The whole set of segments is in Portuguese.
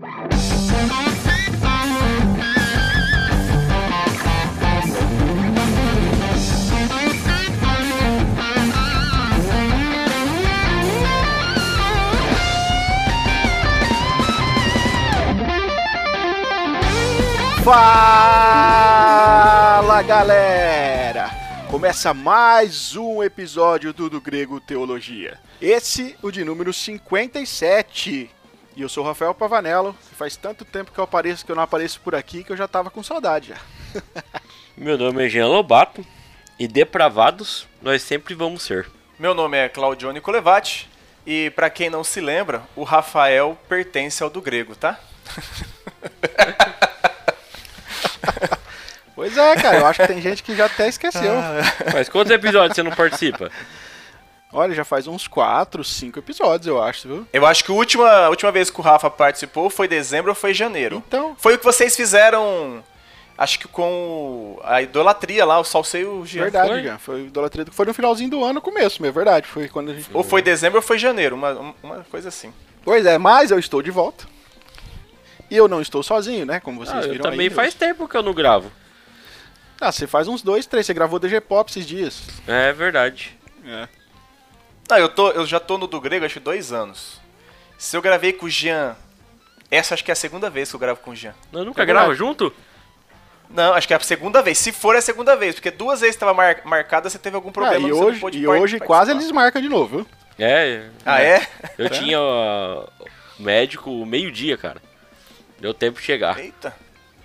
Fala galera! Começa mais um episódio do Do Grego Teologia. Esse, o de número 57. E eu sou o Rafael Pavanello. Faz tanto tempo que eu apareço que eu não apareço por aqui que eu já tava com saudade já. Meu nome é Jean Lobato e depravados nós sempre vamos ser. Meu nome é Claudione Colevati e para quem não se lembra, o Rafael pertence ao do grego, tá? Pois é, cara, eu acho que tem gente que já até esqueceu. Mas quantos episódios você não participa? Olha, já faz uns 4, 5 episódios, eu acho, viu? Eu acho que a última, a última vez que o Rafa participou foi dezembro ou foi janeiro. Então, Foi o que vocês fizeram, acho que com a idolatria lá, o Salseio Jean. verdade, foi? já. Foi idolatria. Foi no finalzinho do ano, começo, é verdade. Foi quando a gente. Ou foi dezembro ou foi janeiro, uma, uma coisa assim. Pois é, mas eu estou de volta. E eu não estou sozinho, né? Como vocês Ah, eu viram também aí. faz tempo que eu não gravo. Ah, você faz uns dois, três. Você gravou DG Pop esses dias. É verdade. É. Ah, eu, tô, eu já tô no do grego acho que dois anos. Se eu gravei com o Jean, essa acho que é a segunda vez que eu gravo com o Jean. Nós nunca É grava verdade. junto? Não, acho que é a segunda vez. Se for, é a segunda vez. Porque duas vezes estava mar marcada, você teve algum Ah, problema. e você não hoje, pôde e hoje quase eles marcam de novo, viu? É. Ah, é? Eu tinha ó, médico meio-dia, cara. Deu tempo de chegar. Eita.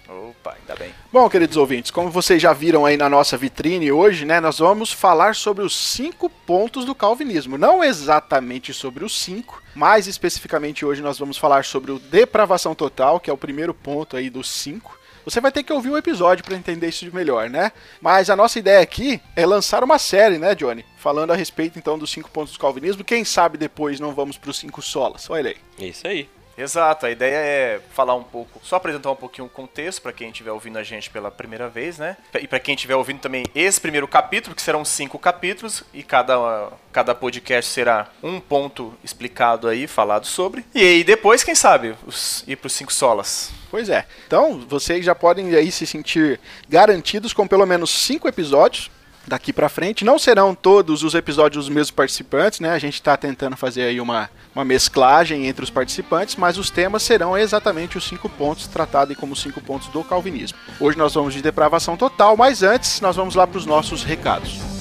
Opa, ainda bem. Bom, queridos ouvintes, como vocês já viram aí na nossa vitrine hoje, né, nós vamos falar sobre os cinco pontos do calvinismo. Não exatamente sobre os cinco, mais especificamente hoje nós vamos falar sobre o depravação total, que é o primeiro ponto aí dos cinco. Você vai ter que ouvir o episódio para entender isso melhor, né? Mas a nossa ideia aqui é lançar uma série, né, Johnny? Falando a respeito então dos cinco pontos do calvinismo. Quem sabe depois não vamos para os cinco solas. Olha aí. É Isso aí. Exato, a ideia é falar um pouco, só apresentar um pouquinho o contexto para quem estiver ouvindo a gente pela primeira vez, né? E para quem estiver ouvindo também esse primeiro capítulo, que serão cinco capítulos, e cada, cada podcast será um ponto explicado aí, falado sobre. E aí depois, quem sabe, os, ir para os cinco solas. Pois é. Então, vocês já podem aí se sentir garantidos com pelo menos cinco episódios daqui pra frente. Não serão todos os episódios dos mesmos participantes, né? A gente tá tentando fazer aí uma, uma mesclagem entre os participantes, mas os temas serão exatamente os cinco pontos tratados como os cinco pontos do calvinismo. Hoje nós vamos de depravação total, mas antes nós vamos lá para os nossos recados.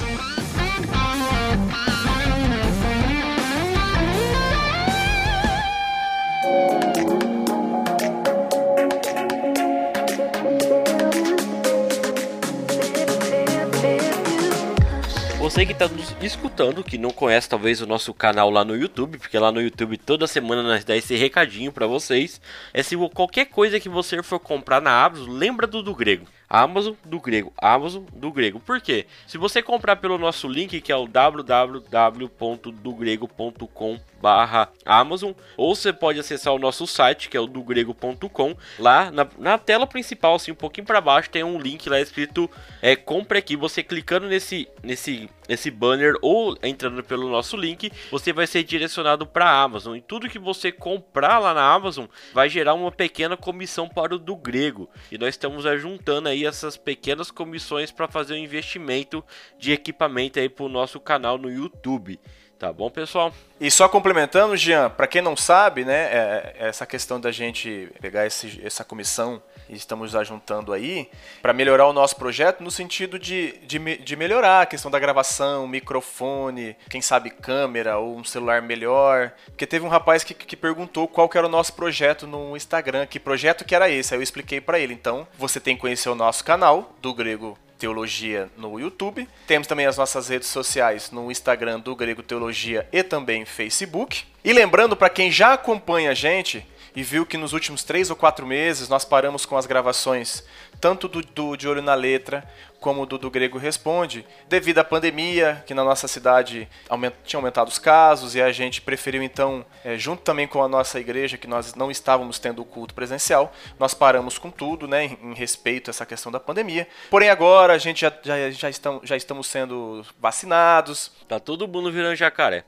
Você que está nos escutando, que não conhece talvez o nosso canal lá no YouTube, porque lá no YouTube toda semana nós dá esse recadinho para vocês. É se qualquer coisa que você for comprar na Amazon, lembra do do grego. Amazon do grego, Amazon do grego. Por quê? Se você comprar pelo nosso link que é o www.dogrego.com barra Amazon, ou você pode acessar o nosso site que é o dogrego.com. Lá na, na tela principal, assim, um pouquinho para baixo, tem um link lá escrito é, compre aqui. Você clicando nesse, nesse, nesse banner ou entrando pelo nosso link, você vai ser direcionado para Amazon. E tudo que você comprar lá na Amazon vai gerar uma pequena comissão para o do grego. E nós estamos juntando aí essas pequenas comissões para fazer um investimento de equipamento aí para o nosso canal no YouTube. Tá bom, pessoal? E só complementando, Jean, para quem não sabe, né, é- é essa questão da gente pegar esse- essa comissão estamos ajuntando aí para melhorar o nosso projeto no sentido de, de, de melhorar a questão da gravação, microfone, quem sabe câmera ou um celular melhor. Porque teve um rapaz que, que perguntou qual que era o nosso projeto no Instagram, que projeto que era esse, aí eu expliquei para ele. Então, você tem que conhecer o nosso canal do Grego Teologia no YouTube. Temos também as nossas redes sociais no Instagram do Grego Teologia e também Facebook. E lembrando para quem já acompanha a gente e viu que nos últimos três ou quatro meses nós paramos com as gravações tanto do, do De Olho na Letra como do do Grego Responde, devido à pandemia, que na nossa cidade aument, tinha aumentado os casos e a gente preferiu então, é, junto também com a nossa igreja, que nós não estávamos tendo o culto presencial, nós paramos com tudo, né, em, em respeito a essa questão da pandemia. Porém agora a gente já, já, já, estamos, já estamos sendo vacinados, Tá todo mundo virando jacaré.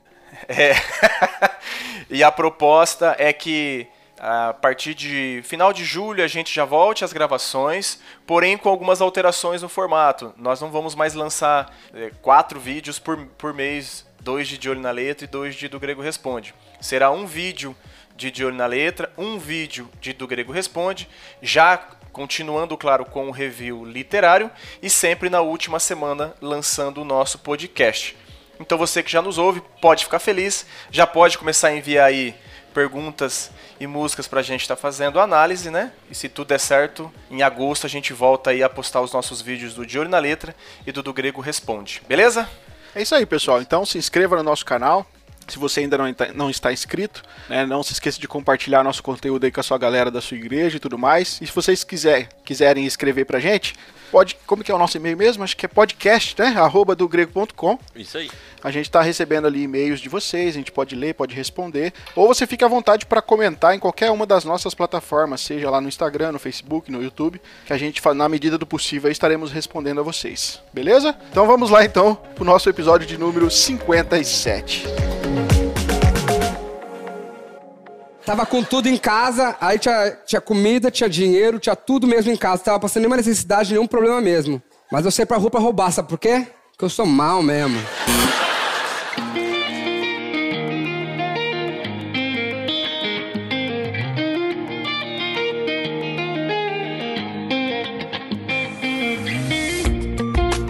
é. e a proposta é que a partir de final de julho a gente já volte às gravações, porém com algumas alterações no formato. Nós não vamos mais lançar é, quatro vídeos por, por mês, dois de De Olho na Letra e dois de Do Grego Responde. Será um vídeo de De Olho na Letra, um vídeo de Do Grego Responde, já continuando, claro, com o review literário e sempre na última semana lançando o nosso podcast. Então você que já nos ouve pode ficar feliz, já pode começar a enviar aí perguntas e músicas pra gente estar tá fazendo análise, né? E se tudo der certo, em agosto a gente volta aí a postar os nossos vídeos do De Olho na Letra e do Do Grego Responde, beleza? É isso aí, pessoal. Então se inscreva no nosso canal. Se você ainda não, não está inscrito, né, não se esqueça de compartilhar nosso conteúdo aí com a sua galera da sua igreja e tudo mais. E se vocês quiser, quiserem escrever pra gente, pode, como que é o nosso e-mail mesmo? Acho que é podcast, né? Arroba do grego.com. Isso aí. A gente está recebendo ali e-mails de vocês, a gente pode ler, pode responder. Ou você fica à vontade para comentar em qualquer uma das nossas plataformas, seja lá no Instagram, no Facebook, no YouTube, que a gente, na medida do possível, estaremos respondendo a vocês. Beleza? Então vamos lá então para o nosso episódio de número 57. Tava com tudo em casa, aí tinha, tinha comida, tinha dinheiro, tinha tudo mesmo em casa. Tava passando nenhuma necessidade, nenhum problema mesmo. Mas eu saí pra rua pra roubar, sabe por quê? Porque eu sou mal mesmo.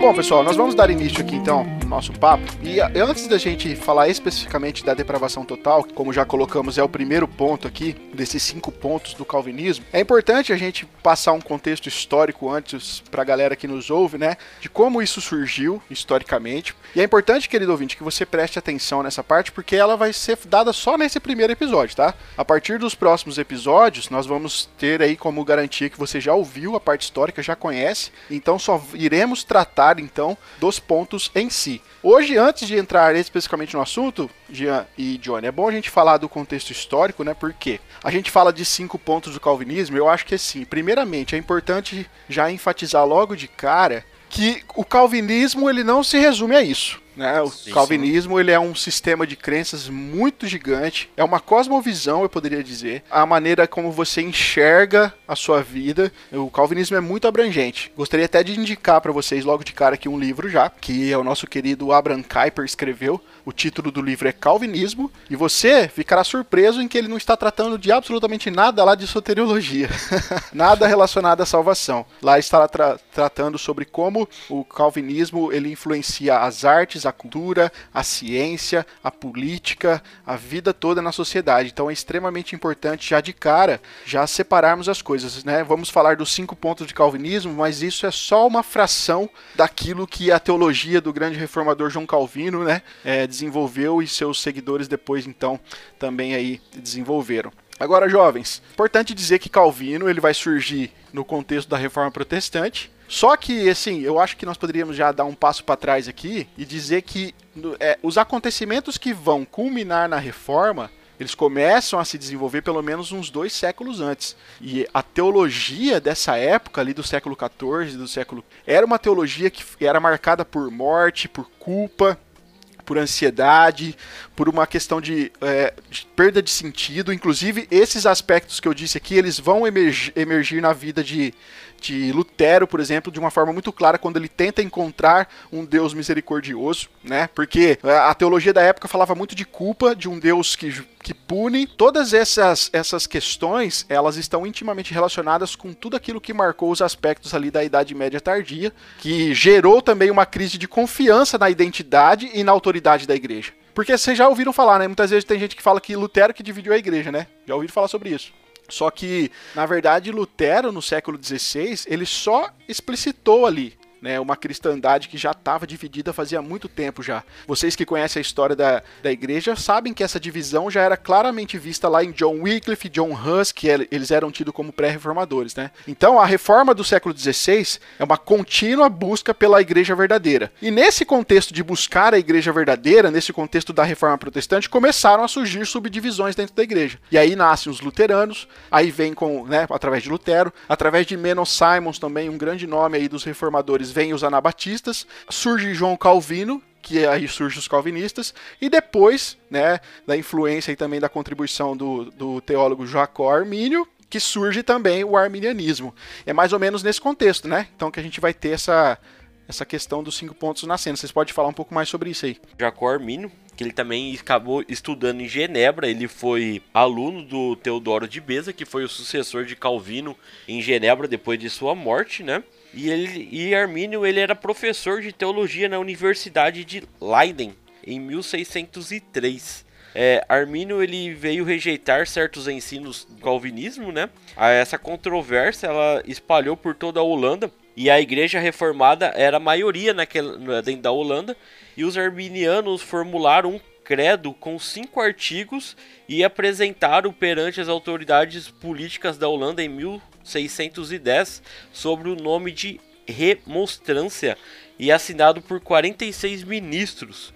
Bom, pessoal, nós vamos dar início aqui então ao nosso papo. E antes da gente falar especificamente da depravação total, que como já colocamos é o primeiro ponto aqui desses cinco pontos do calvinismo, é importante a gente passar um contexto histórico antes para a galera que nos ouve, né, de como isso surgiu historicamente. E é importante, querido ouvinte, que você preste atenção nessa parte porque ela vai ser dada só nesse primeiro episódio, tá? A partir dos próximos episódios, nós vamos ter aí como garantia que você já ouviu a parte histórica, já conhece, então só iremos tratar então dos pontos em si. Hoje, antes de entrar especificamente no assunto, Jean e Johnny, é bom a gente falar do contexto histórico, né? Porque a gente fala de cinco pontos do calvinismo, eu acho que sim. Primeiramente, é importante já enfatizar logo de cara que o calvinismo ele não se resume a isso. Né? O sim, calvinismo sim. ele é um sistema de crenças muito gigante, é uma cosmovisão, eu poderia dizer. A maneira como você enxerga a sua vida, o calvinismo é muito abrangente. Gostaria até de indicar para vocês logo de cara aqui um livro já, que é o nosso querido Abraham Kuyper escreveu. O título do livro é Calvinismo e você ficará surpreso em que ele não está tratando de absolutamente nada lá de soteriologia, nada relacionado à salvação. Lá está tra tratando sobre como o calvinismo ele influencia as artes, a cultura, a ciência, a política, a vida toda na sociedade. Então é extremamente importante já de cara já separarmos as coisas, né? Vamos falar dos cinco pontos de calvinismo, mas isso é só uma fração daquilo que a teologia do grande reformador João Calvino, né, é, desenvolveu e seus seguidores depois então também aí desenvolveram. Agora, jovens, importante dizer que Calvino ele vai surgir no contexto da Reforma Protestante, só que, assim, eu acho que nós poderíamos já dar um passo para trás aqui e dizer que é, os acontecimentos que vão culminar na reforma eles começam a se desenvolver pelo menos uns dois séculos antes. E a teologia dessa época, ali do século XIV, do século. Era uma teologia que era marcada por morte, por culpa, por ansiedade, por uma questão de, é, de, perda de sentido. Inclusive, esses aspectos que eu disse aqui, eles vão emergir, emergir na vida de, de Lutero, por exemplo, de uma forma muito clara quando ele tenta encontrar um Deus misericordioso, né? Porque a teologia da época falava muito de culpa, de um Deus que, que pune. Todas essas, essas questões, elas estão intimamente relacionadas com tudo aquilo que marcou os aspectos ali da Idade Média tardia, que gerou também uma crise de confiança na identidade e na autoridade da igreja. Porque vocês já ouviram falar, né? Muitas vezes tem gente que fala que Lutero que dividiu a igreja, né? Já ouviram falar sobre isso. Só que, na verdade, Lutero, no século XVI, ele só explicitou ali né, uma cristandade que já estava dividida fazia muito tempo já. Vocês que conhecem a história da, da igreja sabem que essa divisão já era claramente vista lá em John Wycliffe, John Hus, que eles eram tidos como pré-reformadores, né? Então a reforma do século XVI é uma contínua busca pela igreja verdadeira. E nesse contexto de buscar a igreja verdadeira, nesse contexto da reforma protestante, começaram a surgir subdivisões dentro da igreja. E aí nascem os luteranos, aí vem com, né, através de Lutero, através de Menon Simons também, um grande nome aí dos reformadores vêm os anabatistas, surge João Calvino, que aí surgem os calvinistas, e depois, né, da influência e também da contribuição do, do teólogo Jacó Armínio, que surge também o arminianismo. É mais ou menos nesse contexto, né? Então que a gente vai ter essa, essa questão dos cinco pontos nascendo. Vocês podem falar um pouco mais sobre isso aí. Jacó Armínio, que ele também acabou estudando em Genebra, ele foi aluno do Teodoro de Beza, que foi o sucessor de Calvino em Genebra depois de sua morte, né? E, ele, e Armínio ele era professor de teologia na Universidade de Leiden em 1603. É, Armínio ele veio rejeitar certos ensinos do calvinismo, né? Essa controvérsia ela espalhou por toda a Holanda e a igreja reformada era a maioria naquela, dentro da Holanda e os arminianos formularam um credo com cinco artigos e apresentaram perante as autoridades políticas da Holanda em 1610 sobre o nome de remonstrância e assinado por 46 ministros.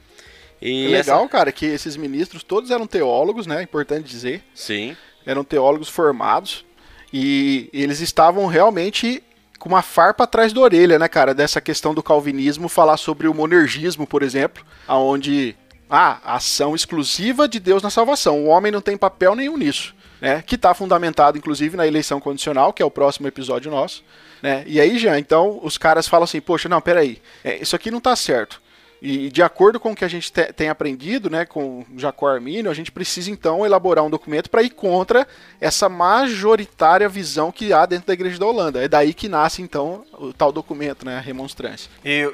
E é legal, essa... cara, que esses ministros todos eram teólogos, né? Importante dizer. Sim. Eram teólogos formados e eles estavam realmente com uma farpa atrás da orelha, né, cara, dessa questão do calvinismo, falar sobre o monergismo, por exemplo, aonde ah, ação exclusiva de Deus na salvação. O homem não tem papel nenhum nisso. Né, que está fundamentado, inclusive, na eleição condicional, que é o próximo episódio nosso. Né? E aí, já, então, os caras falam assim, poxa, não, peraí, é, isso aqui não está certo. E de acordo com o que a gente te, tem aprendido, né, com Jacó Armínio, a gente precisa então elaborar um documento para ir contra essa majoritária visão que há dentro da Igreja da Holanda. É daí que nasce então o tal documento, né, a remonstrância. E,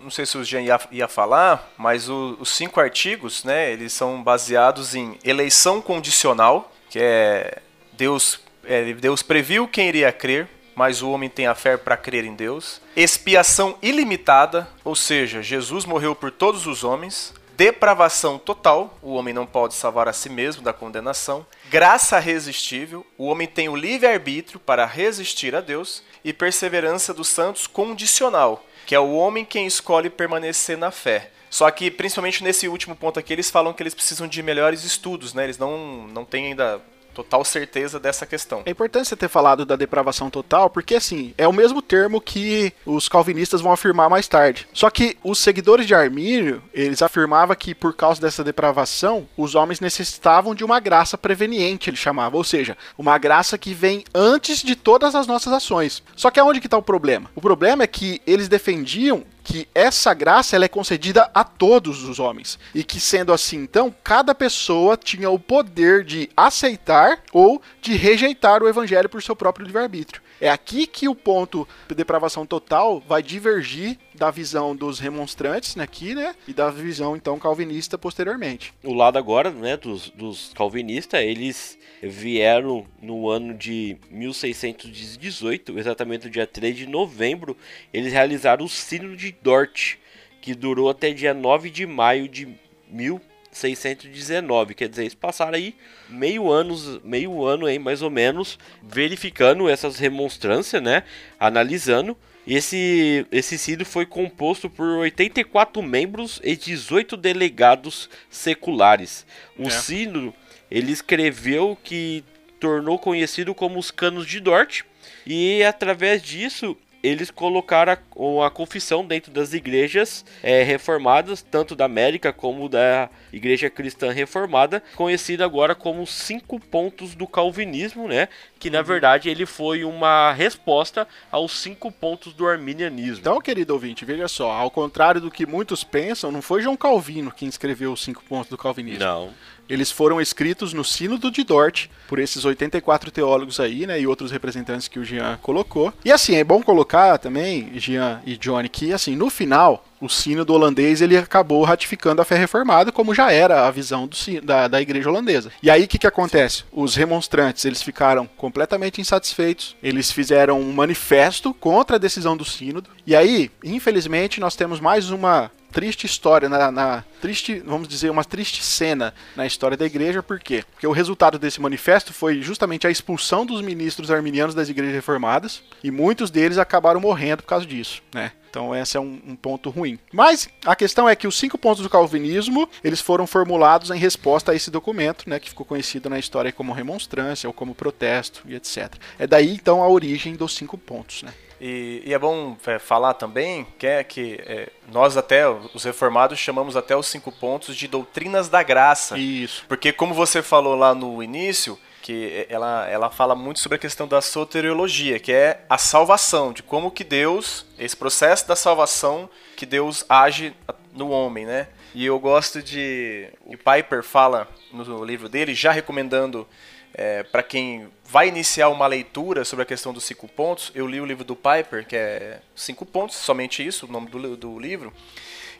não sei se o Jean ia, ia falar, mas o, os cinco artigos, né, eles são baseados em eleição condicional, que é Deus, é, Deus previu quem iria crer, mas o homem tem a fé para crer em Deus. Expiação ilimitada, ou seja, Jesus morreu por todos os homens. Depravação total, o homem não pode salvar a si mesmo da condenação. Graça resistível, o homem tem o livre-arbítrio para resistir a Deus. E perseverança dos santos condicional, que é o homem quem escolhe permanecer na fé. Só que, principalmente nesse último ponto aqui, eles falam que eles precisam de melhores estudos, né? Eles não, não têm ainda total certeza dessa questão. É importante você ter falado da depravação total, porque assim, é o mesmo termo que os calvinistas vão afirmar mais tarde. Só que os seguidores de Armínio, eles afirmavam que por causa dessa depravação, os homens necessitavam de uma graça preveniente, ele chamava, ou seja, uma graça que vem antes de todas as nossas ações. Só que aonde que está o problema? O problema é que eles defendiam que essa graça ela é concedida a todos os homens e que sendo assim então cada pessoa tinha o poder de aceitar ou de rejeitar o evangelho por seu próprio livre-arbítrio. É aqui que o ponto de depravação total vai divergir da visão dos remonstrantes aqui, né? E da visão, então, calvinista posteriormente. O lado agora, né, dos, dos calvinistas, eles vieram no ano de 1618, exatamente no dia 3 de novembro, eles realizaram o Sínodo de Dort, que durou até dia 9 de maio de 1618. 619, quer dizer, eles passaram aí meio anos, meio ano aí mais ou menos verificando essas remonstrâncias, né, analisando. E esse esse sínodo foi composto por 84 membros e 18 delegados seculares. O é. sínodo ele escreveu que tornou conhecido como os canos de Dort e através disso eles colocaram a, a confissão dentro das igrejas é, reformadas, tanto da América como da Igreja Cristã Reformada, conhecida agora como cinco pontos do Calvinismo, né? Que na uhum. verdade ele foi uma resposta aos cinco pontos do arminianismo. Então, querido ouvinte, veja só, ao contrário do que muitos pensam, não foi João Calvino quem escreveu os cinco pontos do calvinismo. Não. Eles foram escritos no Sínodo de Dort por esses 84 teólogos aí, né, e outros representantes que o Jean colocou. E assim, é bom colocar também, Jean e Johnny, que assim, no final, o sínodo holandês ele acabou ratificando a fé reformada, como já era a visão do, da, da igreja holandesa. E aí o que, que acontece? Os remonstrantes eles ficaram completamente insatisfeitos, eles fizeram um manifesto contra a decisão do sínodo, e aí, infelizmente, nós temos mais uma triste história, na, na, triste, vamos dizer, uma triste cena na história da igreja, por quê? Porque o resultado desse manifesto foi justamente a expulsão dos ministros arminianos das igrejas reformadas, e muitos deles acabaram morrendo por causa disso, né? Então esse é um, um, ponto ruim. Mas a questão é que os cinco pontos do calvinismo eles foram formulados em resposta a esse documento, né, que ficou conhecido na história como remonstrância ou como protesto e etc. É daí então a origem dos cinco pontos, né? E, e é bom é, falar também que, é, que é, nós até, os reformados, chamamos até os cinco pontos de doutrinas da graça. Isso. Porque como você falou lá no início, que ela, ela fala muito sobre a questão da soteriologia, que é a salvação, de como que Deus, esse processo da salvação, que Deus age no homem, né? E eu gosto de. O Piper fala no livro dele, já recomendando é, para quem vai iniciar uma leitura sobre a questão dos cinco pontos. Eu li o livro do Piper, que é Cinco Pontos, somente isso, o nome do, do livro.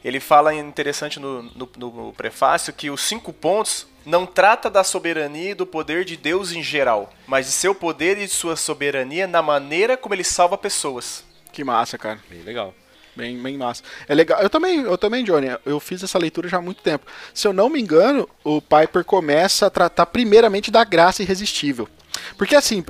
Ele fala interessante no, no, no prefácio que os cinco pontos não trata da soberania e do poder de Deus em geral, mas de seu poder e de sua soberania na maneira como ele salva pessoas. Que massa, cara. Bem legal. Bem, bem massa. É legal. Eu também, eu também, Johnny, eu fiz essa leitura já há muito tempo. Se eu não me engano, o Piper começa a tratar primeiramente da graça irresistível. Porque assim,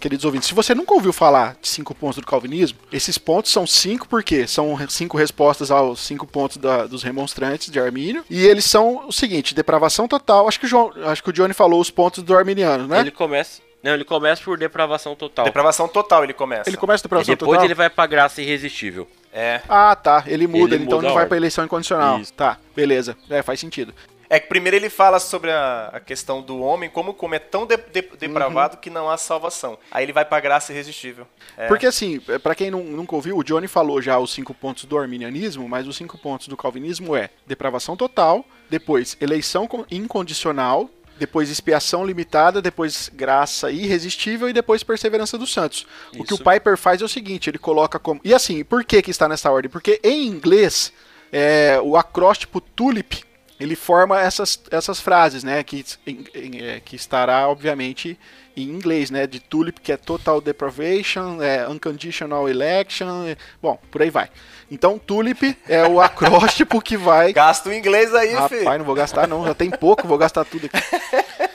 queridos ouvintes, se você nunca ouviu falar de cinco pontos do calvinismo, esses pontos são cinco porque são cinco respostas aos cinco pontos da, dos remonstrantes de Armínio. E eles são o seguinte: depravação total. Acho que o, João, acho que o Johnny falou os pontos do arminiano, né? Ele começa. Não, ele começa por depravação total. Depravação total ele começa. Ele começa depravação e depois total. ele vai pra graça irresistível. É. Ah, tá. Ele muda, Ele então muda ele a vai pra eleição incondicional. Isso. Tá, beleza. É, faz sentido. É que primeiro ele fala sobre a, a questão do homem, como, como é tão de- de- Uhum. depravado que não há salvação. Aí ele vai pra graça irresistível. É. Porque assim, é, pra quem não- nunca ouviu, o Johnny falou já os cinco pontos do arminianismo, mas os cinco pontos do calvinismo é depravação total, depois eleição con- incondicional, depois expiação limitada, depois graça irresistível e depois perseverança dos santos. O que o Isso. Piper faz é o seguinte, ele coloca como... E assim, por que que está nessa ordem? Porque em inglês, é, o acróstipo TULIP, ele forma essas, essas frases, né, que, em- em- é, que estará, obviamente, em inglês, né, de TULIP, que é Total Deprivation, é, Unconditional Election, é, bom, por aí vai. Então, TULIP é o acróstipo que vai... Gasta o inglês aí, Rapaz, filho. não vou gastar não, já tem pouco, vou gastar tudo aqui.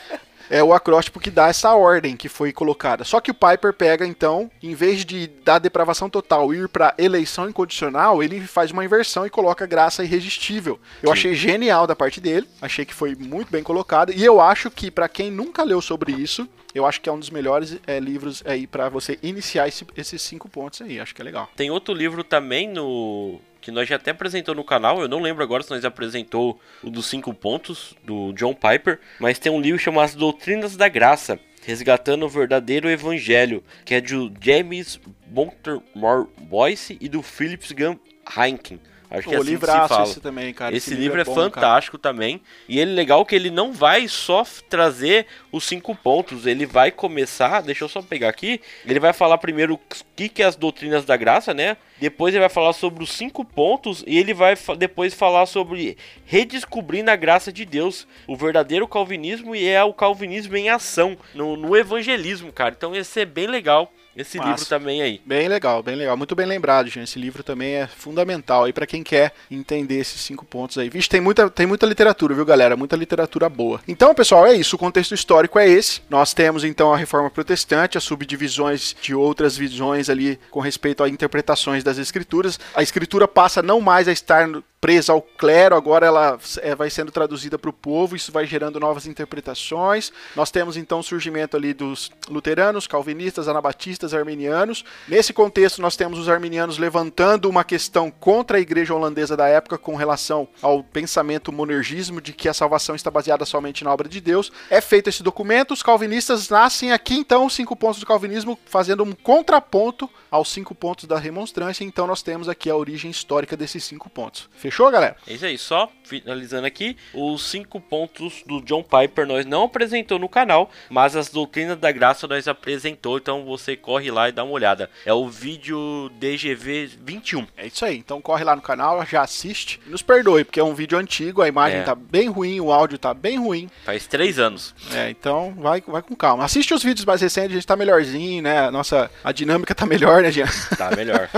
É o acróstipo que dá essa ordem que foi colocada. Só que o Piper pega, então, em vez de dar depravação total e ir para eleição incondicional, ele faz uma inversão e coloca graça irresistível. Eu Sim. achei genial da parte dele, achei que foi muito bem colocado. E eu acho que, para quem nunca leu sobre isso, eu acho que é um dos melhores é, livros aí para você iniciar esse- esses cinco pontos aí. Acho que é legal. Tem outro livro também no que nós já até apresentou no canal, eu não lembro agora se nós apresentou o dos cinco pontos do John Piper, mas tem um livro chamado As Doutrinas da Graça, resgatando o verdadeiro evangelho, que é de James Montermore Boyce e do Phillips Gunn Heinken. Acho que é o assim que livraço fala. esse também, cara. Esse, livro é, bom, cara. fantástico também. E ele é legal que ele não vai só trazer os cinco pontos. Ele vai começar. Deixa eu só pegar aqui. Ele vai falar primeiro o que, que é as doutrinas da graça, né? Depois ele vai falar sobre os cinco pontos. E ele vai depois falar sobre redescobrindo a graça de Deus. O verdadeiro calvinismo e é o calvinismo em ação. No, no evangelismo, cara. Então ia ser bem legal esse Massa. livro também aí. Bem legal, bem legal. Muito bem lembrado, gente. Esse livro também é fundamental aí para quem quer entender esses cinco pontos aí. Vixe, tem muita, tem muita literatura, viu, galera? Muita literatura boa. Então, pessoal, é isso. O contexto histórico é esse. Nós temos então a Reforma Protestante, as subdivisões de outras visões ali com respeito a interpretações das escrituras. A escritura passa não mais a estar no- presa ao clero, agora ela é, vai sendo traduzida para o povo, isso vai gerando novas interpretações. Nós temos então o surgimento ali dos luteranos, calvinistas, anabatistas, arminianos. Nesse contexto, nós temos os arminianos levantando uma questão contra a igreja holandesa da época com relação ao pensamento monergismo de que a salvação está baseada somente na obra de Deus. É feito esse documento, os calvinistas nascem aqui então os cinco pontos do calvinismo fazendo um contraponto aos cinco pontos da remonstrância, então nós temos aqui a origem histórica desses cinco pontos. Fechou, galera? É isso aí, só finalizando aqui, os cinco pontos do John Piper nós não apresentou no canal, mas as doutrinas da graça nós apresentou, então você corre lá e dá uma olhada. É o vídeo DGV 21. É isso aí. Então corre lá no canal, já assiste. Nos perdoe, porque é um vídeo antigo, a imagem É. tá bem ruim, o áudio tá bem ruim. Faz três anos. É, então vai, vai com calma. Assiste os vídeos mais recentes, a gente tá melhorzinho, né? A nossa a dinâmica tá melhor, né, Jean? Tá melhor.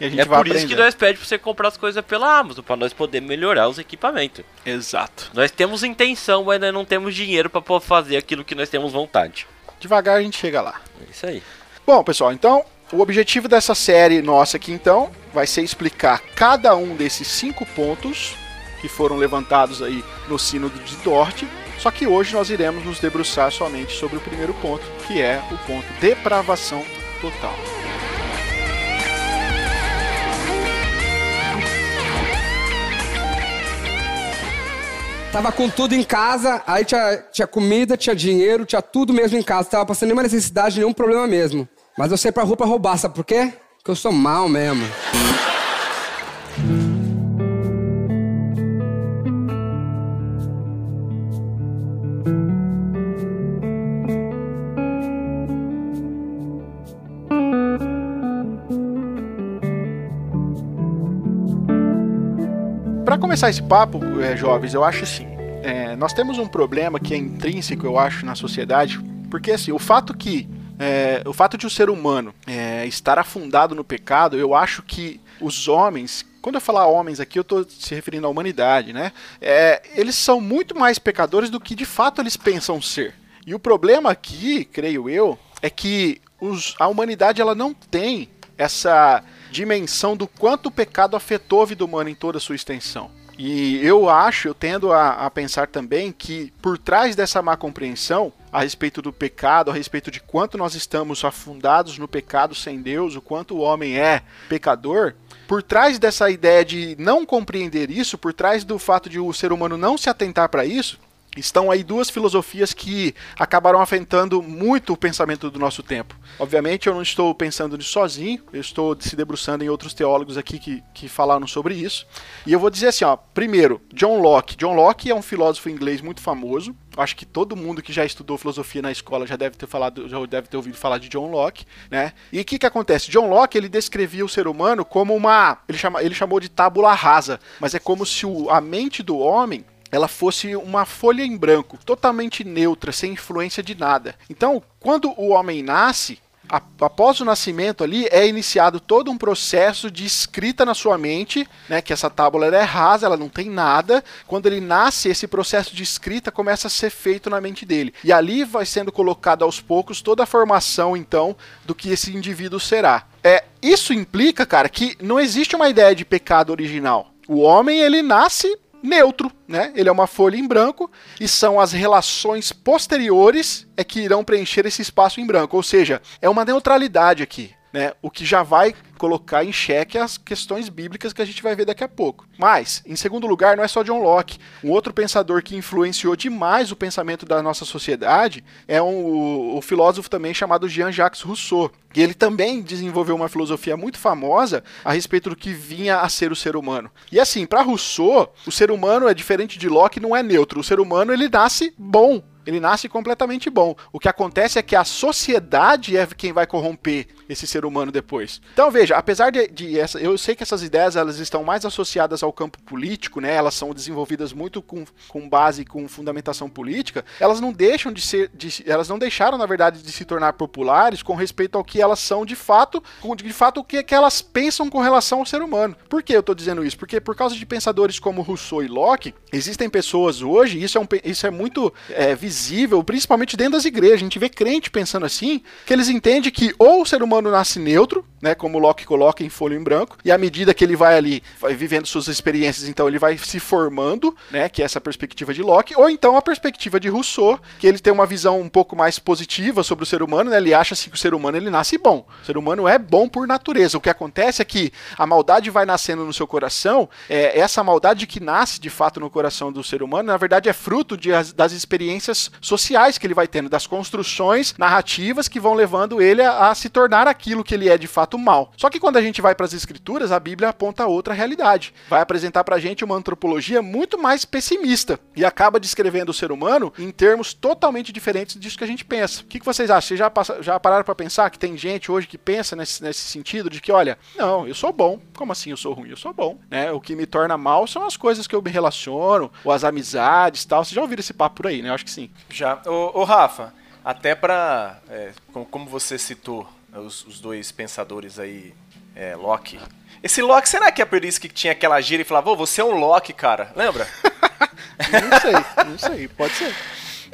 A gente é vai por isso que aprendendo. nós pedimos pra você comprar as coisas pela Amazon, pra nós poder melhorar os equipamentos. Exato. Nós temos intenção, mas nós não temos dinheiro poder fazer aquilo que nós temos vontade. Devagar a gente chega lá. É isso aí. Bom, pessoal, então o objetivo dessa série nossa aqui, então, vai ser explicar cada um desses cinco pontos que foram levantados aí no Sínodo de Dort. Só que hoje nós iremos nos debruçar somente sobre o primeiro ponto, que é o ponto depravação total. Tava com tudo em casa, aí tinha, tinha comida, tinha dinheiro, tinha tudo mesmo em casa. Tava passando nenhuma necessidade, nenhum problema mesmo. Mas eu saí pra rua pra roubar, sabe por quê? Porque eu sou mal mesmo. Começar esse papo, é, jovens, eu acho assim, é, nós temos um problema que é intrínseco, eu acho, na sociedade, porque assim, o fato que é, o fato de o ser humano estar afundado no pecado, eu acho que os homens, quando eu falar homens aqui, eu estou se referindo à humanidade, né? É, eles são muito mais pecadores do que de fato eles pensam ser. E o problema aqui, creio eu, é que os, a humanidade ela não tem essa dimensão do quanto o pecado afetou a vida humana em toda a sua extensão. E eu acho, eu tendo a, a, pensar também que por trás dessa má compreensão a respeito do pecado, a respeito de quanto nós estamos afundados no pecado sem Deus, o quanto o homem é pecador, por trás dessa ideia de não compreender isso, por trás do fato de o ser humano não se atentar para isso, estão aí duas filosofias que acabaram afetando muito o pensamento do nosso tempo. Obviamente, eu não estou pensando nisso sozinho, eu estou se debruçando em outros teólogos aqui que, que falaram sobre isso. E eu vou dizer assim: ó, primeiro, John Locke. John Locke é um filósofo inglês muito famoso. Acho que todo mundo que já estudou filosofia na escola já deve ter falado, já deve ter ouvido falar de John Locke, né? E o que, que acontece? John Locke ele descrevia o ser humano como uma, ele, chama, ele chamou de tábula rasa, mas é como se o, a mente do homem ela fosse uma folha em branco, totalmente neutra, sem influência de nada. Então, quando o homem nasce, após o nascimento ali é iniciado todo um processo de escrita na sua mente, né, que essa tábula é rasa, ela não tem nada. Quando ele nasce, esse processo de escrita começa a ser feito na mente dele. E ali vai sendo colocado aos poucos toda a formação então do que esse indivíduo será. É, isso implica, cara, que não existe uma ideia de pecado original. O homem ele nasce neutro, né? Ele é uma folha em branco e são as relações posteriores é que irão preencher esse espaço em branco, ou seja, é uma neutralidade aqui. Né, o que já vai colocar em xeque as questões bíblicas que a gente vai ver daqui a pouco. Mas, em segundo lugar, não é só John Locke. Um outro pensador que influenciou demais o pensamento da nossa sociedade é um, o filósofo também chamado Jean-Jacques Rousseau. E ele também desenvolveu uma filosofia muito famosa a respeito do que vinha a ser o ser humano. E assim, para Rousseau, o ser humano é diferente de Locke, não é neutro. O ser humano ele nasce bom, ele nasce completamente bom. O que acontece é que a sociedade é quem vai corromper esse ser humano depois. Então veja, apesar de, de essa, eu sei que essas ideias elas estão mais associadas ao campo político, né? Elas são desenvolvidas muito com, com base com fundamentação política. Elas não deixam de ser, de, elas não deixaram na verdade de se tornar populares com respeito ao que elas são de fato, de fato o que, que elas pensam com relação ao ser humano. Por que eu estou dizendo isso? Porque por causa de pensadores como Rousseau e Locke, existem pessoas hoje, isso é, um, isso é muito é, visível, principalmente dentro das igrejas. A gente vê crente pensando assim, que eles entendem que ou o ser humano nasce neutro, né, como Locke coloca em folha em branco, e à medida que ele vai ali vai vivendo suas experiências, então ele vai se formando, né, que é essa perspectiva de Locke, ou então a perspectiva de Rousseau, que ele tem uma visão um pouco mais positiva sobre o ser humano, né, ele acha assim que o ser humano ele nasce bom. O ser humano é bom por natureza. O que acontece é que a maldade vai nascendo no seu coração, é essa maldade que nasce de fato no coração do ser humano, na verdade é fruto de, das experiências sociais que ele vai tendo, das construções narrativas que vão levando ele a, a se tornar aquilo que ele é de fato mal. Só que quando a gente vai para as escrituras, a Bíblia aponta outra realidade. Vai apresentar para a gente uma antropologia muito mais pessimista e acaba descrevendo o ser humano em termos totalmente diferentes disso que a gente pensa. O que, que vocês acham? Vocês já, já pararam para pensar que tem gente hoje que pensa nesse, nesse sentido de que, olha, não, eu sou bom. Como assim eu sou ruim? Eu sou bom. Né? O que me torna mal são as coisas que eu me relaciono, ou as amizades tal. Vocês já ouviram esse papo por aí, né? Eu acho que sim. Já. Ô, ô Rafa, até para, é, como você citou, os, os dois pensadores aí, é, Locke. Esse Locke, será que é por isso que tinha aquela gira e falava, oh, você é um Locke, cara? Lembra? não sei, não sei, pode ser.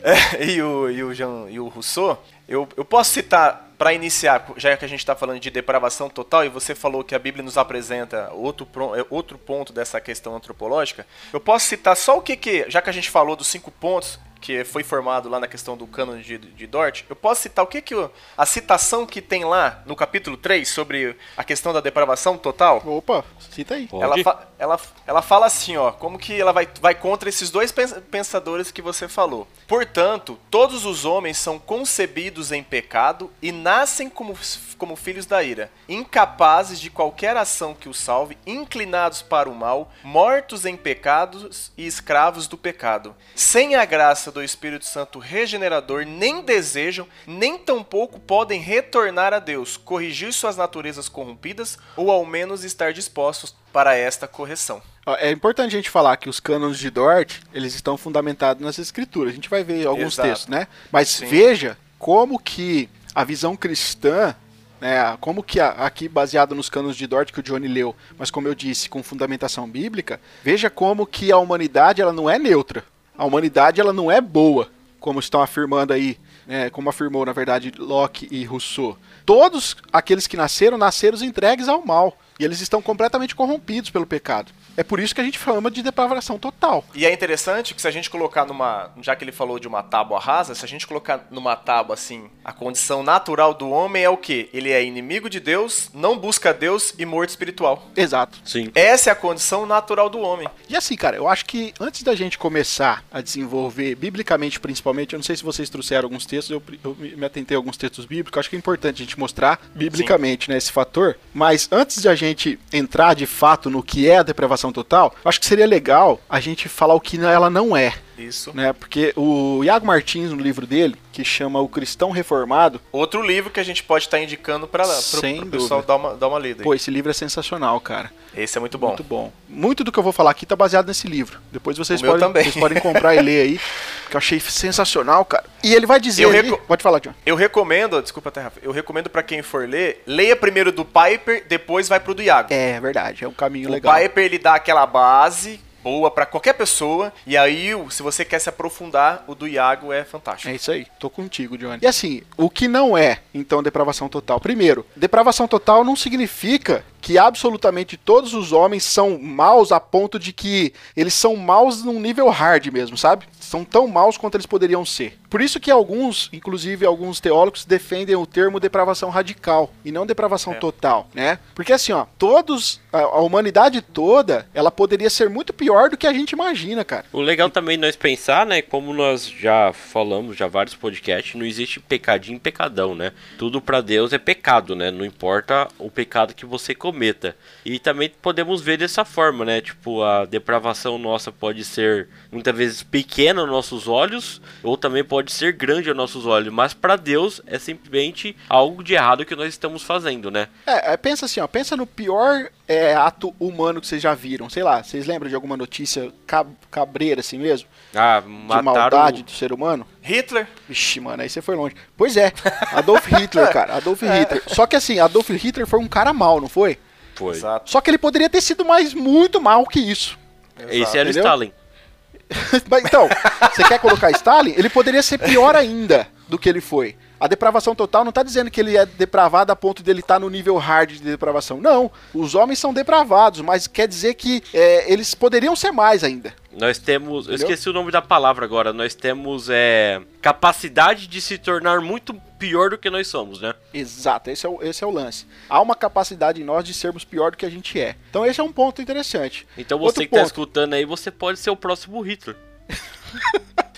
É, e, o, e, o Jean, e o Rousseau, eu, eu posso citar, para iniciar, já que a gente está falando de depravação total, e você falou que a Bíblia nos apresenta outro, é, outro ponto dessa questão antropológica, eu posso citar só o que, que já que a gente falou dos cinco pontos, que foi formado lá na questão do cânone de, de Dort, eu posso citar o que que o- a citação que tem lá no capítulo 3 sobre a questão da depravação total? Opa, cita aí. Ela, fa- ela, ela fala assim, ó, como que ela vai, vai contra esses dois pens- pensadores que você falou. Portanto, todos os homens são concebidos em pecado e nascem como, como filhos da ira, incapazes de qualquer ação que os salve, inclinados para o mal, mortos em pecados e escravos do pecado. Sem a graça do Espírito Santo regenerador, nem desejam, nem tampouco podem retornar a Deus, corrigir suas naturezas corrompidas ou ao menos estar dispostos para esta correção. É importante a gente falar que os cânones de Dort, eles estão fundamentados nas escrituras. A gente vai ver alguns Exato. textos, né? Mas Sim. veja como que a visão cristã, né, como que aqui baseado nos cânones de Dort que o Johnny leu, mas como eu disse, com fundamentação bíblica, veja como que a humanidade ela não é neutra. A humanidade ela não é boa, como estão afirmando aí, né, como afirmou na verdade Locke e Rousseau. Todos aqueles que nasceram nasceram entregues ao mal. E eles estão completamente corrompidos pelo pecado. É por isso que a gente chama de depravação total. E é interessante que se a gente colocar numa, já que ele falou de uma tábua rasa, se a gente colocar numa tábua assim, a condição natural do homem é o quê? Ele é inimigo de Deus, não busca Deus e morto espiritual. Exato. Sim. Essa é a condição natural do homem. E assim, cara, eu acho que antes da gente começar a desenvolver, biblicamente principalmente, eu não sei se vocês trouxeram alguns textos, eu, eu me me atentei a alguns textos bíblicos, eu acho que é importante a gente mostrar biblicamente né, esse fator. Mas antes de a gente entrar de fato no que é a depravação total, eu acho que seria legal a gente falar o que ela não é. Isso. Né? Porque o Iago Martins, no livro dele, que chama O Cristão Reformado, Outro livro que a gente pode estar indicando para o pessoal dar uma, dar uma lida. aí. pô, esse livro é sensacional, cara. Esse é muito bom. Muito bom. Muito do que eu vou falar aqui tá baseado nesse livro. Depois vocês, O podem, também. vocês podem comprar e ler aí, que eu achei sensacional, cara. E ele vai dizer. Eu ali- Pode falar, John. Eu recomendo, desculpa até, Rafa, eu recomendo para quem for ler, leia primeiro do Piper, depois vai pro do Iago. É verdade, é um caminho O legal. Piper ele dá aquela base boa pra qualquer pessoa e aí se você quer se aprofundar, o do Iago é fantástico. É isso aí, tô contigo, Johnny. E assim, o que não é, então, depravação total? Primeiro, depravação total não significa que absolutamente todos os homens são maus a ponto de que eles são maus num nível hard mesmo, sabe? São tão maus quanto eles poderiam ser. Por isso que alguns, inclusive alguns teólogos, defendem o termo depravação radical e não depravação É. total, né? Porque assim, ó, todos, a, a humanidade toda, ela poderia ser muito pior do que a gente imagina, cara. O legal também nós pensar, né, como nós já falamos, já vários podcasts, não existe pecadinho e pecadão, né? Tudo pra Deus é pecado, né? Não importa o pecado que você cometa. E também podemos ver dessa forma, né? Tipo, a depravação nossa pode ser muitas vezes pequena aos nossos olhos, ou também pode ser grande aos nossos olhos, mas pra Deus é simplesmente algo de errado que nós estamos fazendo, né? É, é, pensa assim, ó, pensa no pior é, ato humano que vocês já viram. Sei lá, vocês lembram de alguma notícia cab- cabreira assim mesmo? Ah, De mataram maldade do ser humano? Hitler, Vixe, mano, aí você foi longe. Pois é, Adolf Hitler, cara, Adolf Hitler. Só que assim, Adolf Hitler foi um cara mal, não foi? foi. exato. Só que ele poderia ter sido mais, muito mal que isso. Esse era o? Stalin. Mas então, você quer colocar Stalin? Ele poderia ser pior ainda do que ele foi. A depravação total não tá dizendo que ele é depravado a ponto de ele estar no nível hard de depravação. Não. Os homens são depravados, mas quer dizer que é, eles poderiam ser mais ainda. Nós temos. Eu Entendeu? esqueci o nome da palavra agora. Nós temos é, capacidade de se tornar muito pior do que nós somos, né? Exato, esse é, o, esse é o lance. Há uma capacidade em nós de sermos pior do que a gente é. Então esse é um ponto interessante. Então você Outro que tá ponto. escutando aí, você pode ser o próximo Hitler.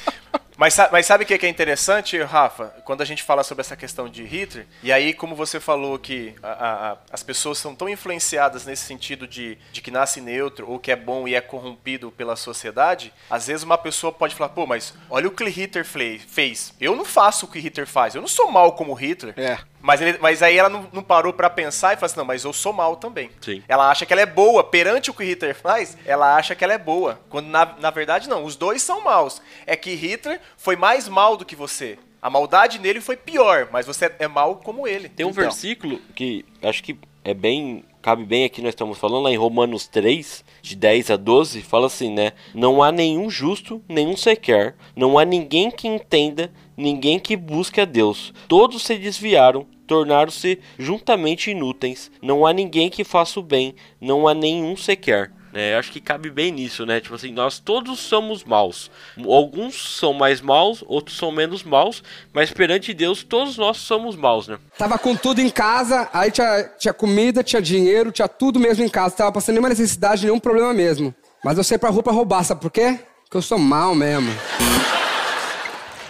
Mas, mas sabe o que é interessante, Rafa? Quando a gente fala sobre essa questão de Hitler, e aí, como você falou que a- a- as pessoas são tão influenciadas nesse sentido de, de que nasce neutro ou que é bom e é corrompido pela sociedade, às vezes uma pessoa pode falar, pô, mas olha o que Hitler fez. Eu não faço o que Hitler faz, eu não sou mal como Hitler. É. Mas, ele- mas aí ela não, não parou pra pensar e falou assim, não, mas eu sou mal também. Sim. Ela acha que ela é boa, perante o que Hitler faz, ela acha que ela é boa. Quando na, na verdade não, os dois são maus. É que Hitler foi mais mal do que você. A maldade nele foi pior, mas você é mal como ele. Tem um Então. versículo que acho que é bem. Cabe bem aqui, nós estamos falando lá em Romanos 3, de 10 a 12, fala assim, né? Não há nenhum justo, nenhum sequer. Não há ninguém que entenda, ninguém que busque a Deus. Todos se desviaram, tornaram-se juntamente inúteis. Não há ninguém que faça o bem, não há nenhum sequer. né? Acho que cabe bem nisso, né? Tipo assim, nós todos somos maus. Alguns são mais maus, outros são menos maus, mas perante Deus todos nós somos maus, né? Tava com tudo em casa, aí tinha, tinha comida, tinha dinheiro, tinha tudo mesmo em casa. Tava passando nenhuma necessidade, nenhum problema mesmo. Mas eu saí pra rua pra roubar, sabe por quê? Porque eu sou mal mesmo.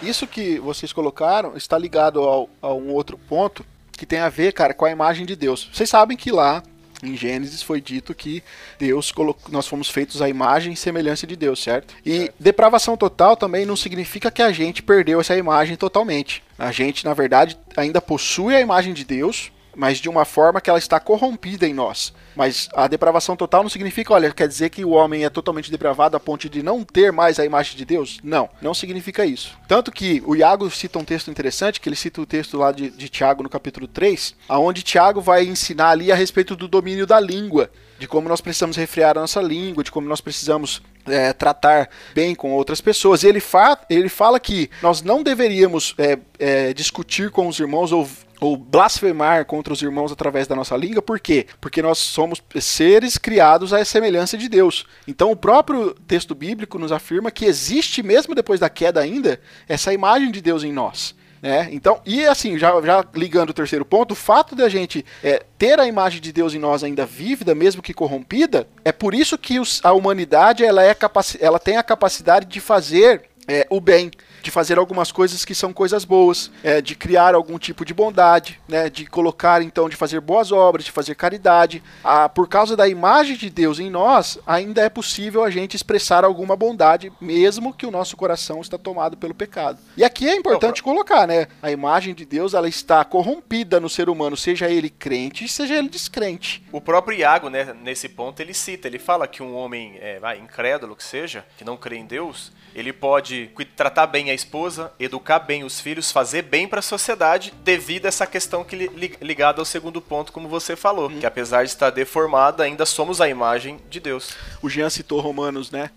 Isso que vocês colocaram está ligado ao, a um outro ponto que tem a ver, cara, com a imagem de Deus. Vocês sabem que lá em Gênesis foi dito que Deus colocou, nós fomos feitos à imagem e semelhança de Deus, certo? E depravação total também não significa que a gente perdeu essa imagem totalmente. A gente, na verdade, ainda possui a imagem de Deus, mas de uma forma que ela está corrompida em nós. Mas a depravação total não significa, olha, quer dizer que o homem é totalmente depravado a ponto de não ter mais a imagem de Deus? Não, não significa isso. Tanto que o Iago cita um texto interessante, que ele cita o texto lá de, de Tiago no capítulo 3, aonde Tiago vai ensinar ali a respeito do domínio da língua, de como nós precisamos refrear a nossa língua, de como nós precisamos é, tratar bem com outras pessoas. Ele, fa ele fala que nós não deveríamos é, é, discutir com os irmãos ou ou blasfemar contra os irmãos através da nossa língua, por quê? Porque nós somos seres criados à semelhança de Deus. Então o próprio texto bíblico nos afirma que existe, mesmo depois da queda ainda, essa imagem de Deus em nós. Né? Então, e assim, já, já ligando o terceiro ponto, o fato da gente é, ter a imagem de Deus em nós ainda vívida, mesmo que corrompida, é por isso que os, a humanidade ela, é ela tem a capacidade de fazer é, o bem de fazer algumas coisas que são coisas boas, é, de criar algum tipo de bondade, né, de colocar então, de fazer boas obras, de fazer caridade. Ah, por causa da imagem de Deus em nós, ainda é possível a gente expressar alguma bondade, mesmo que o nosso coração está tomado pelo pecado. E aqui é importante colocar, né, a imagem de Deus ela está corrompida no ser humano, seja ele crente, seja ele descrente. O próprio Iago, né, nesse ponto, ele cita, ele fala que um homem é, vai, incrédulo que seja, que não crê em Deus, ele pode tratar bem a esposa, educar bem os filhos, fazer bem para a sociedade, devido a essa questão que ligada ao segundo ponto, como você falou, hum. que apesar de estar deformada, ainda somos a imagem de Deus. O Jean citou Romanos, né?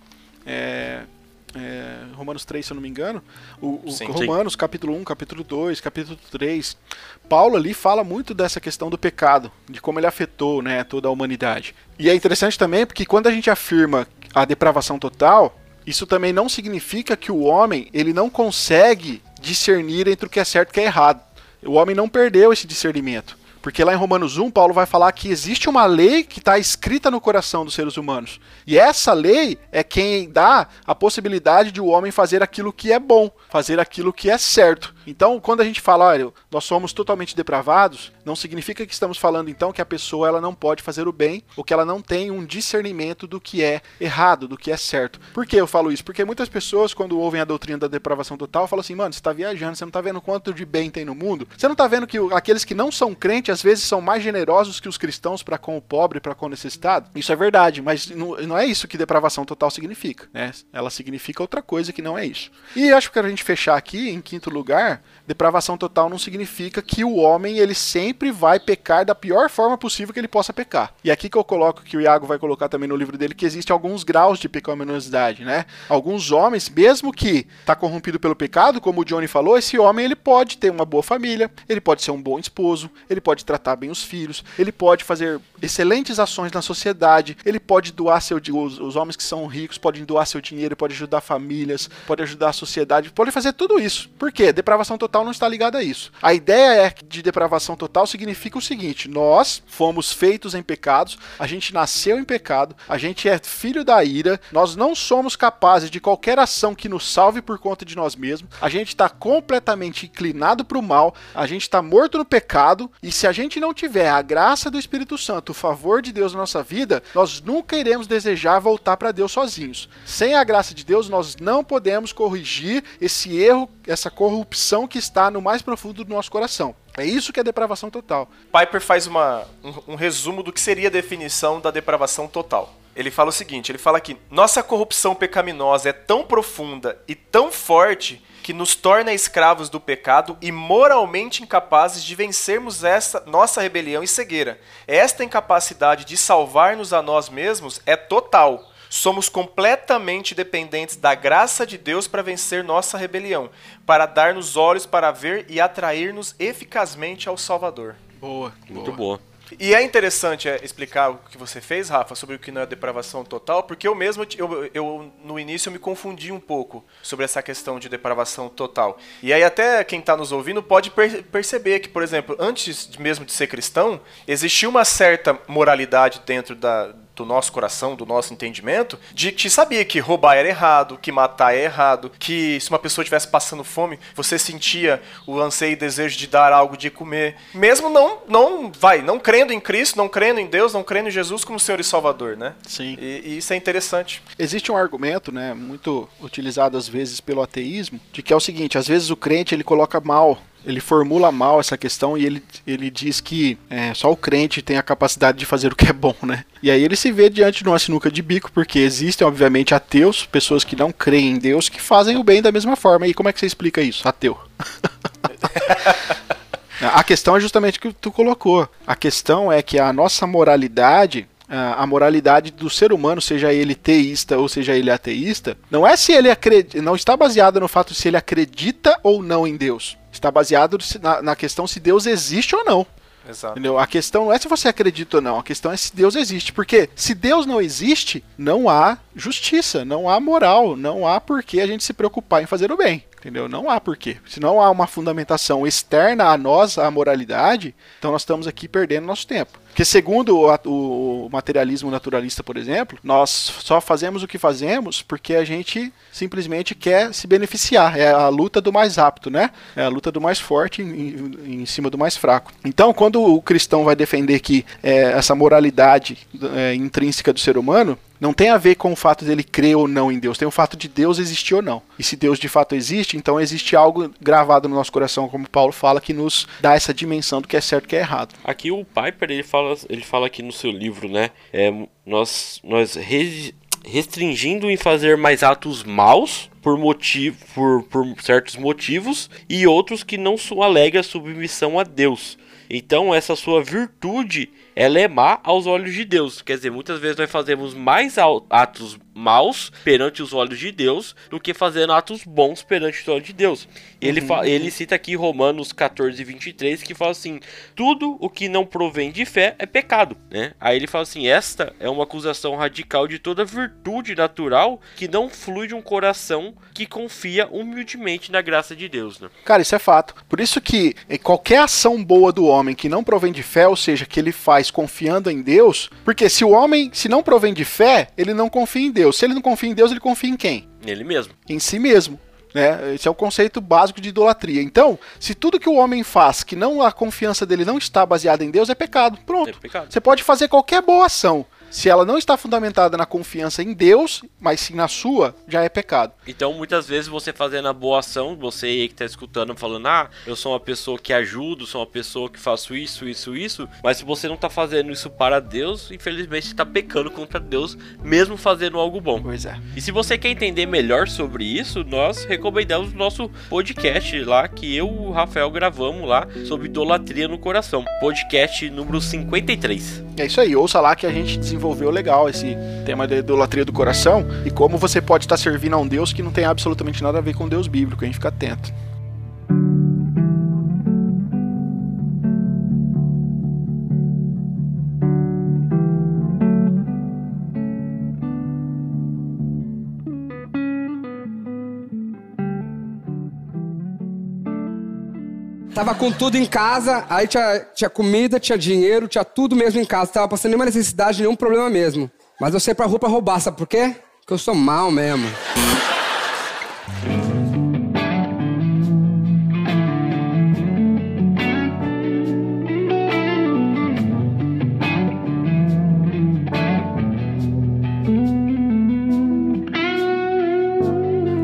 É, é, Romanos 3, se eu não me engano, o, o sim, Romanos sim. capítulo 1, capítulo 2, capítulo 3, Paulo ali fala muito dessa questão do pecado, de como ele afetou né, toda a humanidade. E é interessante também porque quando a gente afirma a depravação total, isso também não significa que o homem ele não consegue discernir entre o que é certo e o que é errado. O homem não perdeu esse discernimento. Porque lá em Romanos 1, Paulo vai falar que existe uma lei que está escrita no coração dos seres humanos. E essa lei é quem dá a possibilidade de o homem fazer aquilo que é bom, fazer aquilo que é certo. Então, quando a gente fala, olha, nós somos totalmente depravados, não significa que estamos falando então que a pessoa ela não pode fazer o bem ou que ela não tem um discernimento do que é errado, do que é certo. Por que eu falo isso? Porque muitas pessoas, quando ouvem a doutrina da depravação total, falam assim, mano, você está viajando, você não está vendo quanto de bem tem no mundo? Você não está vendo que aqueles que não são crentes, às vezes, são mais generosos que os cristãos para com o pobre, para com o necessitado? Isso é verdade, mas não, é isso que depravação total significa, né? Ela significa outra coisa que não é isso. E acho que a gente fechar aqui, em quinto lugar, depravação total não significa que o homem ele sempre vai pecar da pior forma possível que ele possa pecar. E aqui que eu coloco que o Iago vai colocar também no livro dele que existe alguns graus de pecaminosidade, né? Alguns homens, mesmo que está corrompido pelo pecado, como o Johnny falou, esse homem ele pode ter uma boa família, ele pode ser um bom esposo, ele pode tratar bem os filhos, ele pode fazer excelentes ações na sociedade, ele pode doar seu os, os homens que são ricos podem doar seu dinheiro, pode ajudar famílias, pode ajudar a sociedade, pode fazer tudo isso. Por quê? Depravação depravação total não está ligada a isso. A ideia é de depravação total significa o seguinte: nós fomos feitos em pecados, a gente nasceu em pecado, a gente é filho da ira, nós não somos capazes de qualquer ação que nos salve por conta de nós mesmos, a gente está completamente inclinado para o mal, a gente está morto no pecado, e se a gente não tiver a graça do Espírito Santo, o favor de Deus na nossa vida, nós nunca iremos desejar voltar para Deus sozinhos. Sem a graça de Deus, nós não podemos corrigir esse erro, essa corrupção que está no mais profundo do nosso coração. É isso que é depravação total. Piper faz uma, um, um resumo do que seria a definição da depravação total. Ele fala o seguinte: ele fala que nossa corrupção pecaminosa é tão profunda e tão forte que nos torna escravos do pecado e moralmente incapazes de vencermos essa nossa rebelião e cegueira. Esta incapacidade de salvar-nos a nós mesmos é total Somos completamente dependentes da graça de Deus para vencer nossa rebelião, para dar-nos olhos para ver e atrair-nos eficazmente ao Salvador. Boa, muito boa. E é interessante é, explicar o que você fez, Rafa, sobre o que não é depravação total, porque eu mesmo, eu, eu no início eu me confundi um pouco sobre essa questão de depravação total. E aí até quem está nos ouvindo pode per perceber que, por exemplo, antes mesmo de ser cristão, existia uma certa moralidade dentro da, do nosso coração, do nosso entendimento, de que sabia que roubar era errado, que matar é errado, que se uma pessoa estivesse passando fome, você sentia o anseio e desejo de dar algo de comer, mesmo não, não vai, não crendo em Cristo, não crendo em Deus, não crendo em Jesus como Senhor e Salvador, né? Sim. E, e isso é interessante. Existe um argumento, né, muito utilizado às vezes pelo ateísmo, de que é o seguinte: às vezes o crente ele coloca mal ele formula mal essa questão e ele, ele diz que é, só o crente tem a capacidade de fazer o que é bom, né? E aí ele se vê diante de uma sinuca de bico, porque existem, obviamente, ateus, pessoas que não creem em Deus, que fazem o bem da mesma forma. E como é que você explica isso? Ateu. a questão é justamente o que tu colocou. A questão é que a nossa moralidade a moralidade do ser humano, seja ele teísta ou seja ele ateísta, não é se ele acredita, não está baseada no fato de se ele acredita ou não em Deus. Está baseado na, na questão se Deus existe ou não. Exato. Entendeu? A questão não é se você acredita ou não, a questão é se Deus existe. Porque se Deus não existe, não há justiça, não há moral, não há por que a gente se preocupar em fazer o bem. Entendeu? Não há porquê. Se não há uma fundamentação externa a nós, a moralidade, então nós estamos aqui perdendo nosso tempo. Porque segundo o, o, materialismo naturalista, por exemplo, nós só fazemos o que fazemos porque a gente simplesmente quer se beneficiar. É a luta do mais apto, né? É a luta do mais forte em, em, cima do mais fraco. Então, quando o cristão vai defender que é, essa moralidade é, intrínseca do ser humano, não tem a ver com o fato dele crer ou não em Deus, tem o fato de Deus existir ou não. E se Deus de fato existe, então existe algo gravado no nosso coração, como Paulo fala, que nos dá essa dimensão do que é certo e que é errado. Aqui o Piper ele fala, ele fala aqui no seu livro, né? É, nós nós restringindo em fazer mais atos maus por, motivo, por, por certos motivos e outros que não são alegam submissão a Deus. Então essa sua virtude ela é má aos olhos de Deus. Quer dizer, muitas vezes nós fazemos mais atos maus perante os olhos de Deus do que fazendo atos bons perante os olhos de Deus. Ele, uhum. ele cita aqui Romanos 14, 23, que fala assim: tudo o que não provém de fé é pecado. Né? Aí ele fala assim: esta é uma acusação radical de toda virtude natural que não flui de um coração que confia humildemente na graça de Deus. Né? Cara, isso é fato. Por isso que eh, qualquer ação boa do homem que não provém de fé, ou seja, que ele faz confiando em Deus, porque se o homem, se não provém de fé, ele não confia em Deus. Se ele não confia em Deus, ele confia em quem? Nele mesmo. Em si mesmo. Né? Esse é o conceito básico de idolatria. Então, se tudo que o homem faz, que não a confiança dele não está baseada em Deus, é pecado. Pronto. É pecado. Você pode fazer qualquer boa ação se ela não está fundamentada na confiança em Deus, mas sim na sua, já é pecado. Então, muitas vezes você fazendo a boa ação, você aí que está escutando falando, ah, eu sou uma pessoa que ajudo, sou uma pessoa que faço isso, isso, isso, mas se você não está fazendo isso para Deus, infelizmente está pecando contra Deus, mesmo fazendo algo bom. Pois é. E se você quer entender melhor sobre isso, nós recomendamos o nosso podcast lá que eu e o Rafael gravamos lá sobre idolatria no coração. Podcast número 53. É isso aí, ouça lá que a gente desenvolveu desenvolveu legal esse tema da idolatria do coração e como você pode estar servindo a um Deus que não tem absolutamente nada a ver com Deus bíblico. Gente fica atento. Tava com tudo em casa, aí tinha, tinha comida, tinha dinheiro, tinha tudo mesmo em casa. Tava passando nenhuma necessidade, nenhum problema mesmo. Mas eu saí pra rua pra roubar, sabe por quê? Porque eu sou mal mesmo.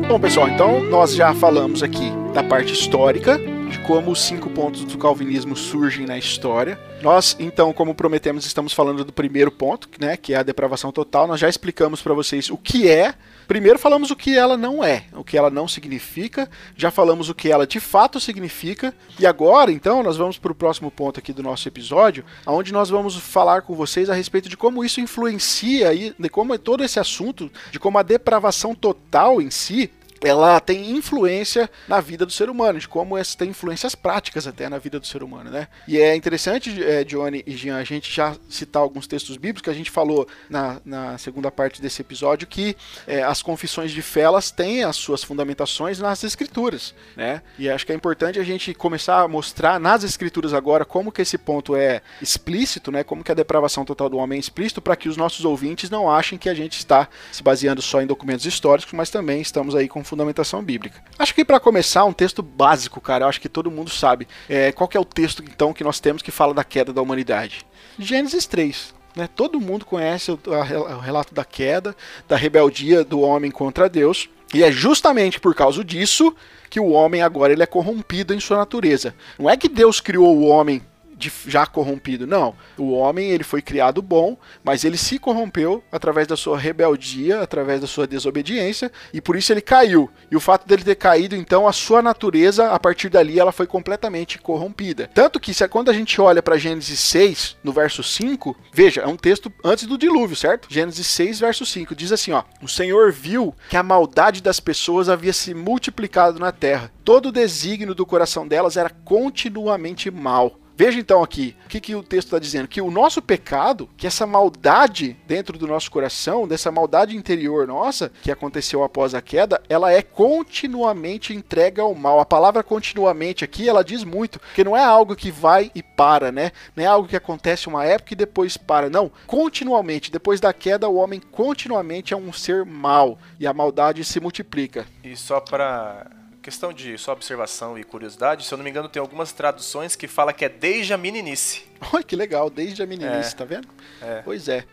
Bom, pessoal, então nós já falamos aqui da parte histórica como os cinco pontos do calvinismo surgem na história. Nós, então, como prometemos, estamos falando do primeiro ponto, né, que é a depravação total. Nós já explicamos para vocês o que é. Primeiro falamos o que ela não é, o que ela não significa. Já falamos o que ela de fato significa. E agora, então, nós vamos para o próximo ponto aqui do nosso episódio, onde nós vamos falar com vocês a respeito de como isso influencia e de como é todo esse assunto, de como a depravação total em si ela tem influência na vida do ser humano, de como essa tem influências práticas até na vida do ser humano, né? E é interessante, é, Johnny e Jean, a gente já citar alguns textos bíblicos que a gente falou na, na segunda parte desse episódio que é, as confissões de fé elas têm as suas fundamentações nas escrituras, né? E acho que é importante a gente começar a mostrar nas escrituras agora como que esse ponto é explícito, né? Como que a depravação total do homem é explícito para que os nossos ouvintes não achem que a gente está se baseando só em documentos históricos, mas também estamos aí com fundamentação bíblica. Acho que para começar, um texto básico, cara, eu acho que todo mundo sabe. É, qual é o texto, então, que nós temos que fala da queda da humanidade? Gênesis 3. Né? Todo mundo conhece o, a, o relato da queda, da rebeldia do homem contra Deus. E é justamente por causa disso que o homem agora ele é corrompido em sua natureza. Não é que Deus criou o homem de, já corrompido. Não. O homem ele foi criado bom, mas ele se corrompeu através da sua rebeldia, através da sua desobediência, e por isso ele caiu. E o fato dele ter caído, então, a sua natureza, a partir dali, ela foi completamente corrompida. Tanto que, se, quando a gente olha para Gênesis 6, no verso 5, veja, é um texto antes do dilúvio, certo? Gênesis 6, verso 5, diz assim: ó, O Senhor viu que a maldade das pessoas havia se multiplicado na terra. Todo o desígnio do coração delas era continuamente mal Veja então aqui, o que, que o texto está dizendo? Que o nosso pecado, que essa maldade dentro do nosso coração, dessa maldade interior nossa, que aconteceu após a queda, ela é continuamente entregue ao mal. A palavra continuamente aqui, ela diz muito, que não é algo que vai e para, né? Não é algo que acontece uma época e depois para. Não, continuamente, depois da queda, o homem continuamente é um ser mal e a maldade se multiplica. E só para questão de só observação e curiosidade, se eu não me engano, tem algumas traduções que fala que é desde a meninice. Olha que legal, desde a meninice, é. tá vendo? É. Pois é.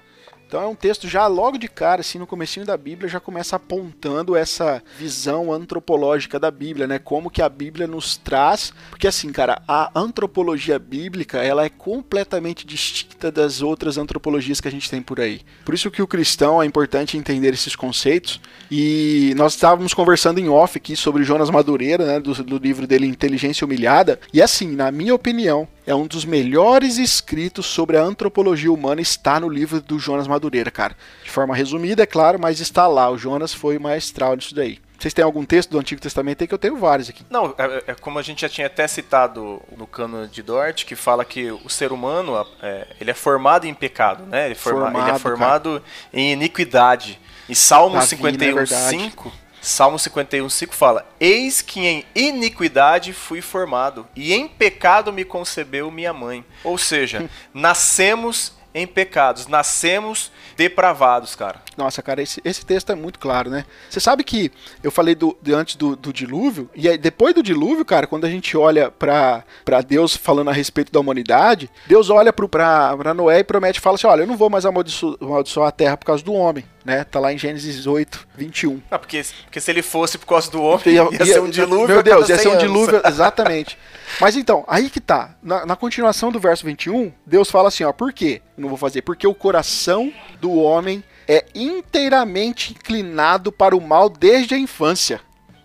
Então é um texto já logo de cara, assim, no comecinho da Bíblia, já começa apontando essa visão antropológica da Bíblia, né? Como que a Bíblia nos traz, porque assim, cara, a antropologia bíblica, ela é completamente distinta das outras antropologias que a gente tem por aí. Por isso que o cristão é importante entender esses conceitos. E nós estávamos conversando em off aqui sobre Jonas Madureira, né, do, do livro dele Inteligência Humilhada, e assim, na minha opinião, é um dos melhores escritos sobre a antropologia humana, está no livro do Jonas Madureira, cara. De forma resumida, é claro, mas está lá. O Jonas foi maestral nisso daí. Vocês têm algum texto do Antigo Testamento aí que eu tenho vários aqui? Não, é, é como a gente já tinha até citado no cano de Dort, que fala que o ser humano é, ele é formado em pecado, né? Ele, forma, formado, ele é formado cara. em iniquidade. E Salmo Davi, 51, é 5 Salmo 51, 5 fala: Eis que em iniquidade fui formado, e em pecado me concebeu minha mãe. Ou seja, nascemos em pecados, nascemos depravados, cara. Nossa, cara, esse, esse texto é muito claro, né? Você sabe que eu falei do, de antes do, do, dilúvio, e aí, depois do dilúvio, cara, quando a gente olha para Deus falando a respeito da humanidade, Deus olha para Noé e promete, fala assim: olha, eu não vou mais amaldiçoar, amaldiçoar a terra por causa do homem né? Tá lá em Gênesis 8, 21. Ah, porque, porque se ele fosse por causa do homem, ia, ia, ser um dilúvio. Meu Deus, ia ser um dilúvio, exatamente. Mas então, aí que tá. Na, na, continuação do verso 21, Deus fala assim, ó, por quê? Eu não vou fazer. Porque o coração do homem é inteiramente inclinado para o mal desde a infância.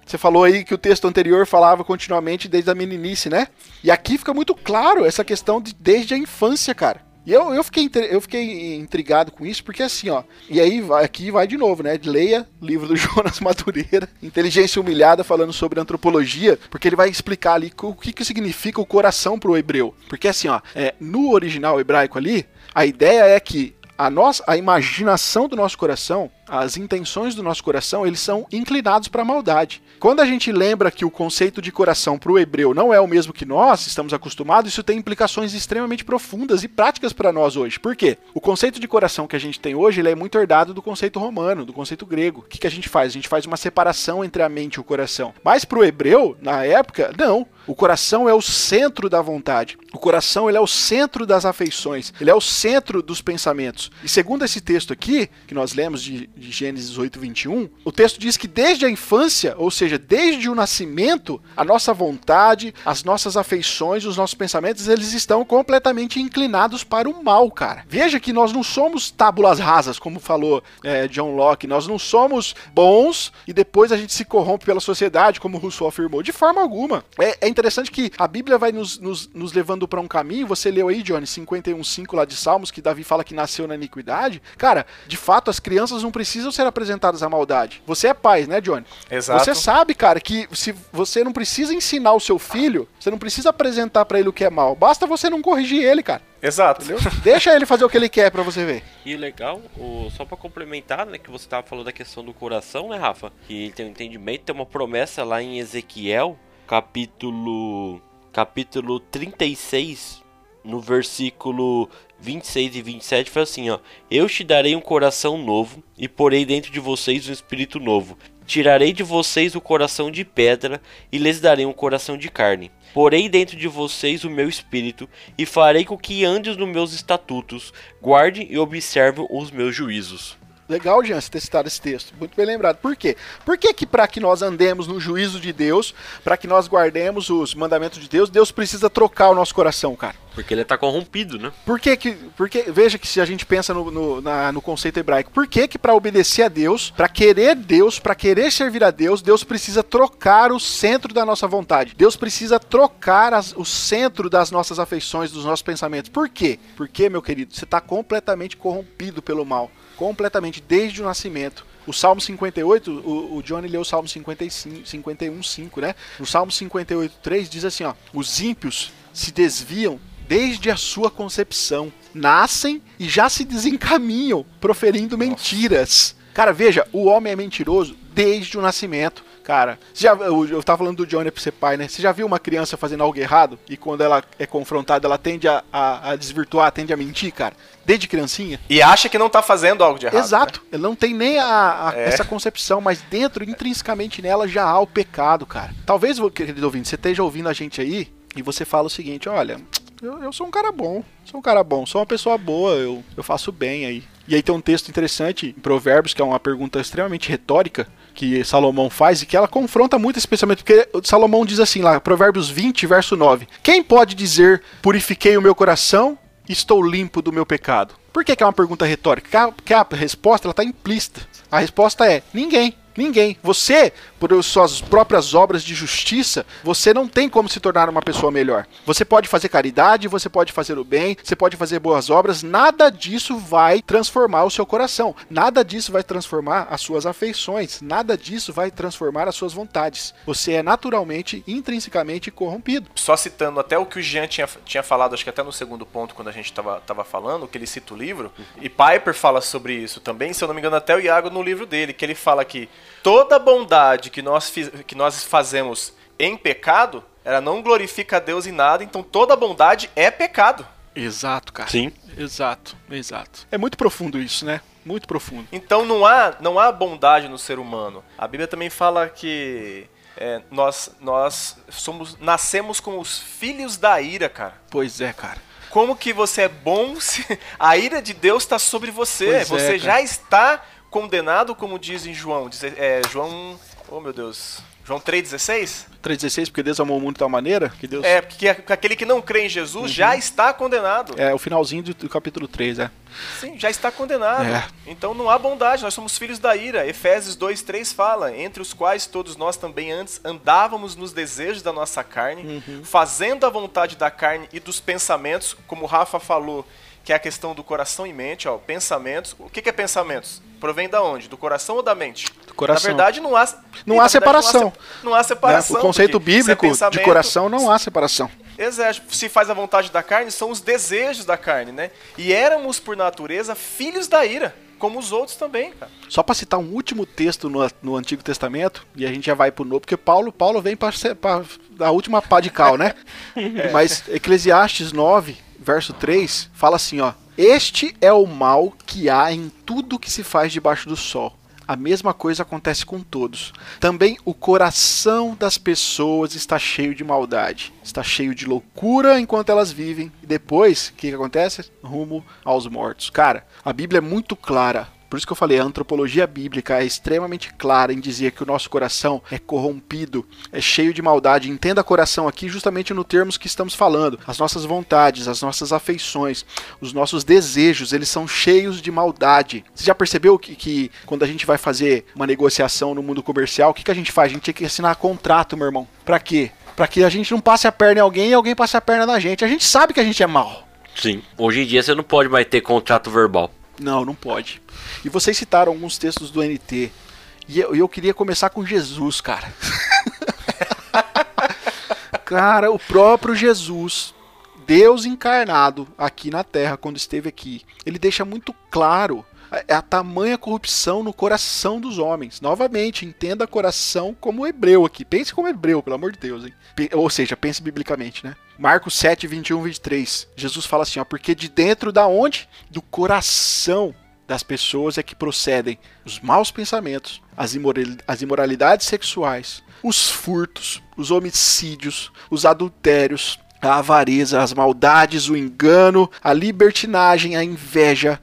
Você falou aí que o texto anterior falava continuamente desde a meninice, né? E aqui fica muito claro essa questão de desde a infância, cara. E eu, eu, fiquei, eu fiquei intrigado com isso, porque assim, ó. E aí, aqui vai de novo, né? Leia livro do Jonas Madureira, Inteligência Humilhada, falando sobre antropologia, porque ele vai explicar ali o que, que significa o coração pro hebreu. Porque assim, ó, é, no original hebraico ali, a ideia é que a nossa a imaginação do nosso coração as intenções do nosso coração, eles são inclinados para a maldade. Quando a gente lembra que o conceito de coração para o hebreu não é o mesmo que nós estamos acostumados, isso tem implicações extremamente profundas e práticas para nós hoje. Por quê? O conceito de coração que a gente tem hoje, ele é muito herdado do conceito romano, do conceito grego. O que, que a gente faz? A gente faz uma separação entre a mente e o coração. Mas para o hebreu, na época, não. O coração é o centro da vontade. O coração ele é o centro das afeições. Ele é o centro dos pensamentos. E segundo esse texto aqui, que nós lemos de de Gênesis 8, 21, o texto diz que desde a infância, ou seja, desde o nascimento, a nossa vontade, as nossas afeições, os nossos pensamentos, eles estão completamente inclinados para o mal, cara. Veja que nós não somos tábulas rasas, como falou é, John Locke, nós não somos bons e depois a gente se corrompe pela sociedade, como Rousseau afirmou, de forma alguma. É, é, interessante que a Bíblia vai nos, nos, nos levando para um caminho. Você leu aí, Johnny, 51,5 lá de Salmos, que Davi fala que nasceu na iniquidade. Cara, de fato, as crianças não precisam ser apresentadas à maldade. Você é pai, né, Johnny? Exato. Você sabe, cara, que se você não precisa ensinar o seu filho, você não precisa apresentar para ele o que é mal. Basta você não corrigir ele, cara. Exato. Entendeu? Deixa ele fazer o que ele quer para você ver. E legal, o, só para complementar, né, que você tava falando da questão do coração, né, Rafa? Que ele tem um entendimento, tem uma promessa lá em Ezequiel, capítulo capítulo 36, no versículo 26 e 27, fala assim, ó: Eu te darei um coração novo e porei dentro de vocês um espírito novo. Tirarei de vocês o coração de pedra e lhes darei um coração de carne. Porei dentro de vocês o meu espírito e farei com que andes nos meus estatutos, guarde e observe os meus juízos. Legal, Jean, você ter citado esse texto. Muito bem lembrado. Por quê? Por que, que para que nós andemos no juízo de Deus, para que nós guardemos os mandamentos de Deus, Deus precisa trocar o nosso coração, cara? Porque ele tá corrompido, né? Por que que... Porque, veja que se a gente pensa no, no, na- no conceito hebraico, por que que para obedecer a Deus, para querer Deus, para querer servir a Deus, Deus precisa trocar o centro da nossa vontade. Deus precisa trocar as- o centro das nossas afeições, dos nossos pensamentos. Por quê? Porque, meu querido, você está completamente corrompido pelo mal. Completamente, desde o nascimento. O Salmo 58, o, o Johnny leu o Salmo 55, 51, 5, né? No Salmo 58, 3 diz assim, ó: Os ímpios se desviam desde a sua concepção, nascem e já se desencaminham, proferindo mentiras. Cara, veja, o homem é mentiroso desde o nascimento. Cara, já, eu, eu tava falando do Johnny pra ser pai, né? Você já viu uma criança fazendo algo errado e quando ela é confrontada, ela tende a, a- a desvirtuar, tende a mentir, cara? Desde criancinha? E acha que não tá fazendo algo de errado. Exato. Ela não tem nem a, a- É. essa concepção, mas dentro, intrinsecamente nela, já há o pecado, cara. Talvez, querido ouvinte, você esteja ouvindo a gente aí e você fala o seguinte: olha, eu, eu sou um cara bom, sou um cara bom, sou uma pessoa boa, eu, eu faço bem aí. E aí tem um texto interessante em Provérbios, que é uma pergunta extremamente retórica, que Salomão faz e que ela confronta muito esse pensamento, porque Salomão diz assim lá, Provérbios 20, verso 9: Quem pode dizer, purifiquei o meu coração, estou limpo do meu pecado? Por que, que é uma pergunta retórica? Porque a, porque a resposta está implícita. A resposta é: ninguém. Ninguém. Você, por suas próprias obras de justiça, você não tem como se tornar uma pessoa melhor. Você pode fazer caridade, você pode fazer o bem, você pode fazer boas obras, nada disso vai transformar o seu coração. Nada disso vai transformar as suas afeições, nada disso vai transformar as suas vontades. Você é naturalmente, intrinsecamente corrompido. Só citando até o que o Jean tinha, tinha falado, acho que até no segundo ponto, quando a gente tava, tava falando, que ele cita o livro, e Piper fala sobre isso também, se eu não me engano, até o Iago no livro dele, que ele fala que toda bondade que nós, fiz- que nós fazemos em pecado, ela não glorifica a Deus em nada, então toda bondade é pecado. Exato, cara. Sim. Exato, exato. É muito profundo isso, né? Muito profundo. Então não há, não há bondade no ser humano. A Bíblia também fala que é, nós, nós somos, nascemos como os filhos da ira, cara. Pois é, cara. Como que você é bom se a ira de Deus está sobre você? Pois é, você cara. já está condenado, como diz em João. Diz- É, João. Oh meu Deus. João 3,16? 3,16, porque Deus amou o mundo de tal maneira que Deus. É, porque aquele que não crê em Jesus já está condenado. É o finalzinho do, do capítulo 3, é. Sim, já está condenado. É. Então não há bondade, nós somos filhos da ira. Efésios 2:3 fala: "Entre os quais todos nós também antes andávamos nos desejos da nossa carne, Uhum. fazendo a vontade da carne e dos pensamentos", como o Rafa falou, que é a questão do coração e mente, ó, pensamentos. O que que é pensamentos? Provém da onde? Do coração ou da mente? Do coração. Na verdade não há Não há verdade, separação. Não há, separação. Né? O conceito é bíblico de pensamento- coração não há separação. Exato. Se faz a vontade da carne, são os desejos da carne, né? E éramos, por natureza, filhos da ira, como os outros também, cara. Só para citar um último texto no, no Antigo Testamento, e a gente já vai pro Novo, porque Paulo, Paulo vem para a última pá de cal, né? Mas Eclesiastes 9, verso 3, fala assim, ó: "Este é o mal que há em tudo que se faz debaixo do sol." A mesma coisa acontece com todos. Também o coração das pessoas está cheio de maldade, está cheio de loucura enquanto elas vivem. E depois, o que, que acontece? Rumo aos mortos. Cara, a Bíblia é muito clara. Por isso que eu falei, a antropologia bíblica é extremamente clara em dizer que o nosso coração é corrompido, é cheio de maldade. Entenda coração aqui justamente no termos que estamos falando. As nossas vontades, as nossas afeições, os nossos desejos, eles são cheios de maldade. Você já percebeu que, que quando a gente vai fazer uma negociação no mundo comercial, o que, que a gente faz? A gente tem que assinar contrato, meu irmão. Pra quê? para que a gente não passe a perna em alguém e alguém passe a perna na gente. A gente sabe que a gente é mal. Sim. Hoje em dia você não pode mais ter contrato verbal. Não, não pode. E vocês citaram alguns textos do NT. E eu, eu queria começar com Jesus, cara. cara, o próprio Jesus, Deus encarnado aqui na Terra, quando esteve aqui, ele deixa muito claro a, a tamanha corrupção no coração dos homens. Novamente, entenda coração como hebreu aqui. Pense como hebreu, pelo amor de Deus. Hein? Ou seja, pense biblicamente, né? Marcos 7, 21, 23. Jesus fala assim, ó, porque de dentro da onde? Do coração das pessoas é que procedem os maus pensamentos, as, as imoralidades sexuais, os furtos, os homicídios, os adultérios, a avareza, as maldades, o engano, a libertinagem, a inveja,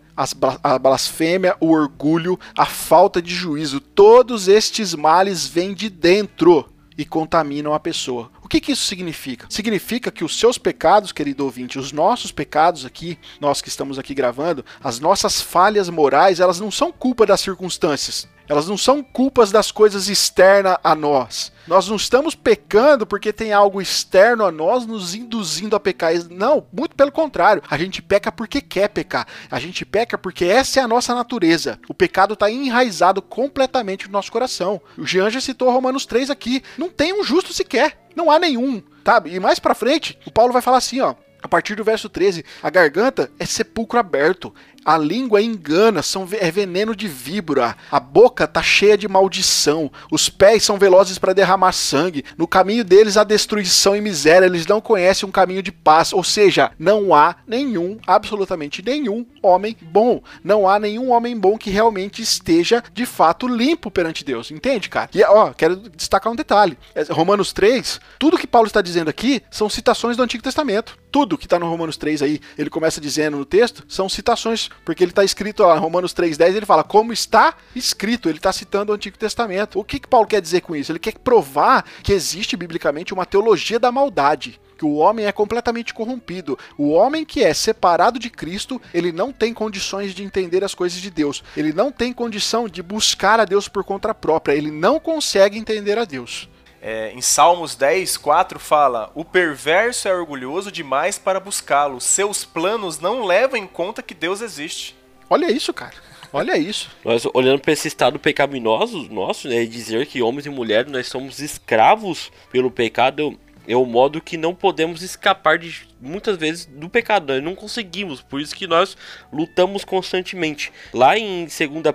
a blasfêmia, o orgulho, a falta de juízo. Todos estes males vêm de dentro e contaminam a pessoa. O que, que isso significa? Significa que os seus pecados, querido ouvinte, os nossos pecados aqui, nós que estamos aqui gravando, as nossas falhas morais, elas não são culpa das circunstâncias. Elas não são culpas das coisas externas a nós. Nós não estamos pecando porque tem algo externo a nós nos induzindo a pecar. Não, muito pelo contrário. A gente peca porque quer pecar. A gente peca porque essa é a nossa natureza. O pecado está enraizado completamente no nosso coração. O Jean já citou Romanos 3 aqui. Não tem um justo sequer. Não há nenhum. Tá? E mais pra frente, o Paulo vai falar assim, ó. A partir do verso 13, a garganta é sepulcro aberto, a língua engana, são, é veneno de víbora. A boca tá cheia de maldição. Os pés são velozes para derramar sangue. No caminho deles há destruição e miséria. Eles não conhecem um caminho de paz. Ou seja, não há nenhum, absolutamente nenhum homem bom. Não há nenhum homem bom que realmente esteja de fato limpo perante Deus. Entende, cara? E ó, quero destacar um detalhe. É, Romanos 3, tudo que Paulo está dizendo aqui são citações do Antigo Testamento. Tudo que está no Romanos 3 aí, ele começa dizendo no texto, são citações porque ele está escrito lá, Romanos 3,10, ele fala, como está escrito, ele está citando o Antigo Testamento. O que, que Paulo quer dizer com isso? Ele quer provar que existe biblicamente uma teologia da maldade que o homem é completamente corrompido. O homem que é separado de Cristo, ele não tem condições de entender as coisas de Deus. Ele não tem condição de buscar a Deus por conta própria. Ele não consegue entender a Deus. É, em Salmos 10, 4 fala: O perverso é orgulhoso demais para buscá-lo, seus planos não levam em conta que Deus existe. Olha isso, cara. Olha isso. Nós olhando para esse estado pecaminoso nosso, né, dizer que homens e mulheres nós somos escravos pelo pecado é o modo que não podemos escapar de muitas vezes do pecado, nós não conseguimos, por isso que nós lutamos constantemente. Lá em 2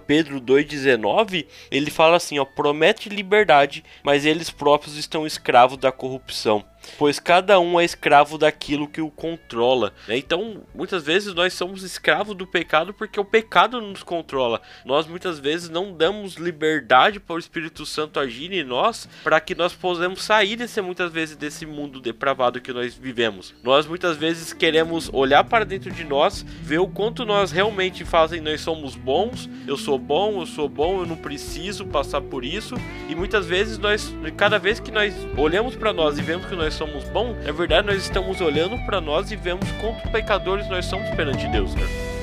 Pedro 2,19, ele fala assim: ó, promete liberdade, mas eles próprios estão escravos da corrupção pois cada um é escravo daquilo que o controla. Né? Então, muitas vezes nós somos escravos do pecado porque o pecado nos controla. Nós muitas vezes não damos liberdade para o Espírito Santo agir em nós para que nós possamos sair desse muitas vezes desse mundo depravado que nós vivemos. Nós muitas vezes queremos olhar para dentro de nós, ver o quanto nós realmente fazem, nós somos bons, eu sou bom, eu sou bom, eu não preciso passar por isso. E muitas vezes nós, cada vez que nós olhamos para nós e vemos que nós somos bons, na verdade nós estamos olhando para nós e vemos quanto pecadores nós somos perante Deus, cara.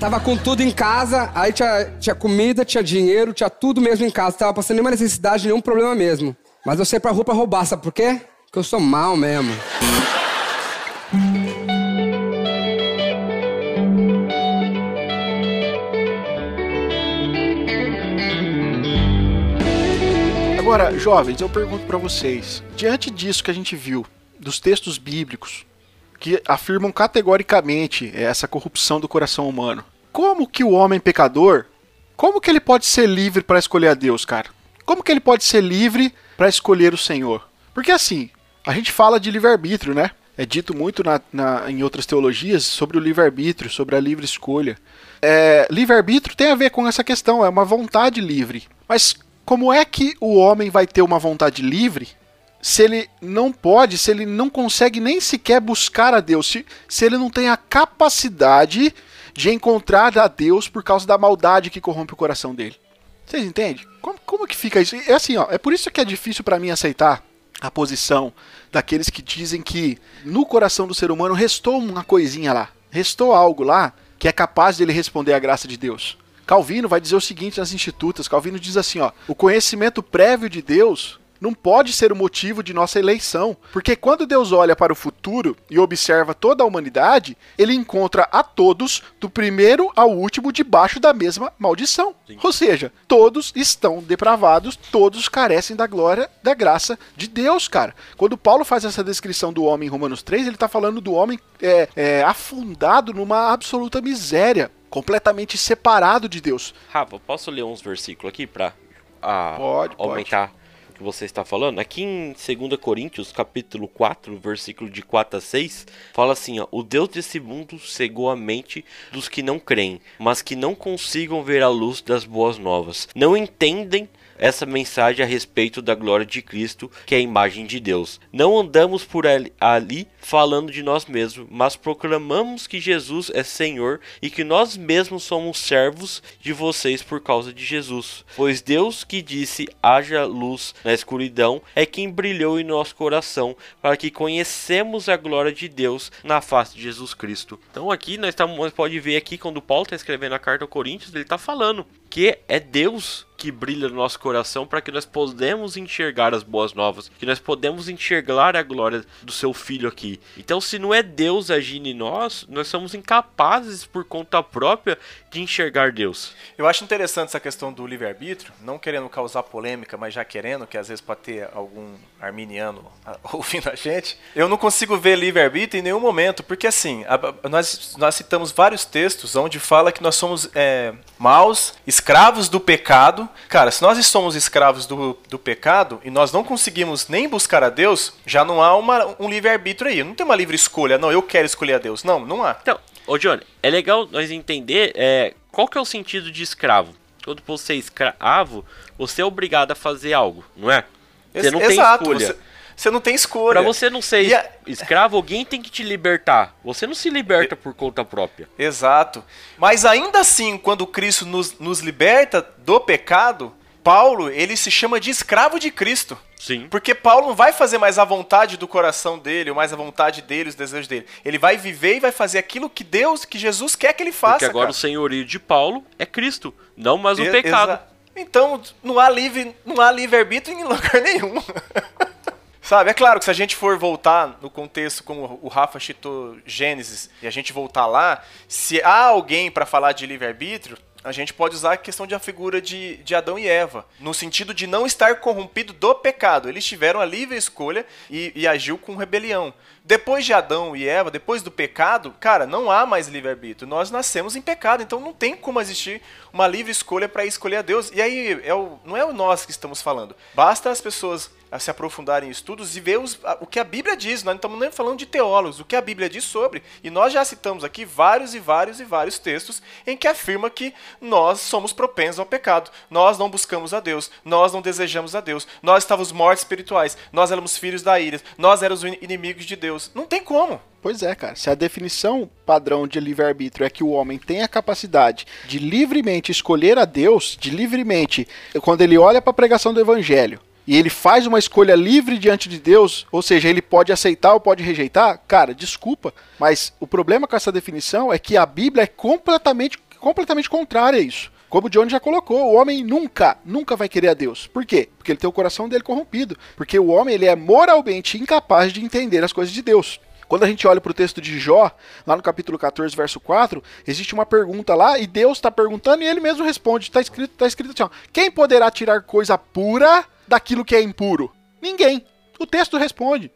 Tava com tudo em casa, aí tinha, tinha comida, tinha dinheiro, tinha tudo mesmo em casa. Tava passando nenhuma necessidade, nenhum problema mesmo. Mas eu saí pra rua pra roubar, sabe por quê? Porque eu sou mal mesmo. Agora, jovens, eu pergunto para vocês, diante disso que a gente viu, dos textos bíblicos, que afirmam categoricamente essa corrupção do coração humano, como que o homem pecador, como que ele pode ser livre para escolher a Deus, cara? Como que ele pode ser livre para escolher o Senhor? Porque assim, a gente fala de livre-arbítrio, né? É dito muito na, na, em outras teologias sobre o livre-arbítrio, sobre a livre escolha. É, livre-arbítrio tem a ver com essa questão, é uma vontade livre. Mas como é que o homem vai ter uma vontade livre se ele não pode, se ele não consegue nem sequer buscar a Deus, se, se ele não tem a capacidade de encontrar a Deus por causa da maldade que corrompe o coração dele? Vocês entendem? Como, como que fica isso? É assim, ó, é por isso que é difícil para mim aceitar a posição daqueles que dizem que no coração do ser humano restou uma coisinha lá, restou algo lá que é capaz de ele responder à graça de Deus. Calvino vai dizer o seguinte nas Institutas: Calvino diz assim, ó, o conhecimento prévio de Deus não pode ser o motivo de nossa eleição, porque quando Deus olha para o futuro e observa toda a humanidade, ele encontra a todos, do primeiro ao último, debaixo da mesma maldição. Sim. Ou seja, todos estão depravados, todos carecem da glória, da graça de Deus, cara. Quando Paulo faz essa descrição do homem em Romanos 3, ele está falando do homem é, é, afundado numa absoluta miséria, completamente separado de Deus. Rafa, posso ler uns versículos aqui para ah, aumentar? Pode que você está falando, aqui em 2 Coríntios, capítulo 4, versículo de 4 a 6, fala assim, ó, o Deus desse mundo cegou a mente dos que não creem, mas que não consigam ver a luz das boas novas. Não entendem essa mensagem a respeito da glória de Cristo, que é a imagem de Deus. Não andamos por ali, falando de nós mesmos, mas proclamamos que Jesus é Senhor e que nós mesmos somos servos de vocês por causa de Jesus. Pois Deus que disse haja luz na escuridão é quem brilhou em nosso coração para que conhecemos a glória de Deus na face de Jesus Cristo. Então aqui nós estamos, pode ver aqui quando Paulo está escrevendo a carta aos Coríntios, ele está falando que é Deus que brilha no nosso coração para que nós podemos enxergar as boas novas, que nós podemos enxergar a glória do seu filho aqui. Então, se não é Deus agindo em nós, nós somos incapazes por conta própria de enxergar Deus. Eu acho interessante essa questão do livre-arbítrio, não querendo causar polêmica, mas já querendo, que às vezes pode ter algum arminiano ouvindo a gente. Eu não consigo ver livre-arbítrio em nenhum momento, porque assim, nós, nós citamos vários textos onde fala que nós somos é, maus, escravos do pecado. Cara, se nós somos escravos do, do pecado e nós não conseguimos nem buscar a Deus, já não há uma, um livre-arbítrio aí. Não tem uma livre escolha, não, eu quero escolher a Deus. Não, não há. Então, Ô Johnny, é legal nós entender é, qual que é o sentido de escravo. Quando você é escravo, você é obrigado a fazer algo, não é? Você não Exato, tem escolha. Você, você, não tem escolha. Pra você não ser a... escravo, alguém tem que te libertar. Você não se liberta por conta própria. Exato. Mas ainda assim, quando Cristo nos, nos liberta do pecado, Paulo, ele se chama de escravo de Cristo. Sim. Porque Paulo não vai fazer mais a vontade do coração dele, ou mais a vontade dele, os desejos dele. Ele vai viver e vai fazer aquilo que Deus, que Jesus quer que ele faça. Porque agora cara. o senhorio de Paulo é Cristo, não mais o e pecado. Então, não há livre, não há livre-arbítrio em lugar nenhum. Sabe, é claro que se a gente for voltar no contexto como o Rafa citou Gênesis e a gente voltar lá, se há alguém para falar de livre-arbítrio, a gente pode usar a questão de a figura de, de Adão e Eva, no sentido de não estar corrompido do pecado. Eles tiveram a livre escolha e, e agiu com rebelião. Depois de Adão e Eva, depois do pecado, cara, não há mais livre-arbítrio. Nós nascemos em pecado, então não tem como existir uma livre escolha para escolher a Deus. E aí, é o, não é o nós que estamos falando. Basta as pessoas a se aprofundar em estudos e ver os, a, o que a Bíblia diz. Nós não estamos nem falando de teólogos, o que a Bíblia diz sobre. E nós já citamos aqui vários e vários e vários textos em que afirma que nós somos propensos ao pecado. Nós não buscamos a Deus, nós não desejamos a Deus, nós estávamos mortos espirituais, nós éramos filhos da ira, nós éramos inimigos de Deus. Não tem como. Pois é, cara. Se a definição padrão de livre-arbítrio é que o homem tem a capacidade de livremente escolher a Deus, de livremente, quando ele olha para a pregação do evangelho, e ele faz uma escolha livre diante de Deus, ou seja, ele pode aceitar ou pode rejeitar, cara, desculpa, mas o problema com essa definição é que a Bíblia é completamente, completamente contrária a isso. Como o John já colocou, o homem nunca, nunca vai querer a Deus. Por quê? Porque ele tem o coração dele corrompido. Porque o homem ele é moralmente incapaz de entender as coisas de Deus. Quando a gente olha para o texto de Jó, lá no capítulo 14, verso 4, existe uma pergunta lá e Deus está perguntando e ele mesmo responde. Está escrito, tá escrito assim: ó, quem poderá tirar coisa pura daquilo que é impuro? Ninguém. O texto responde.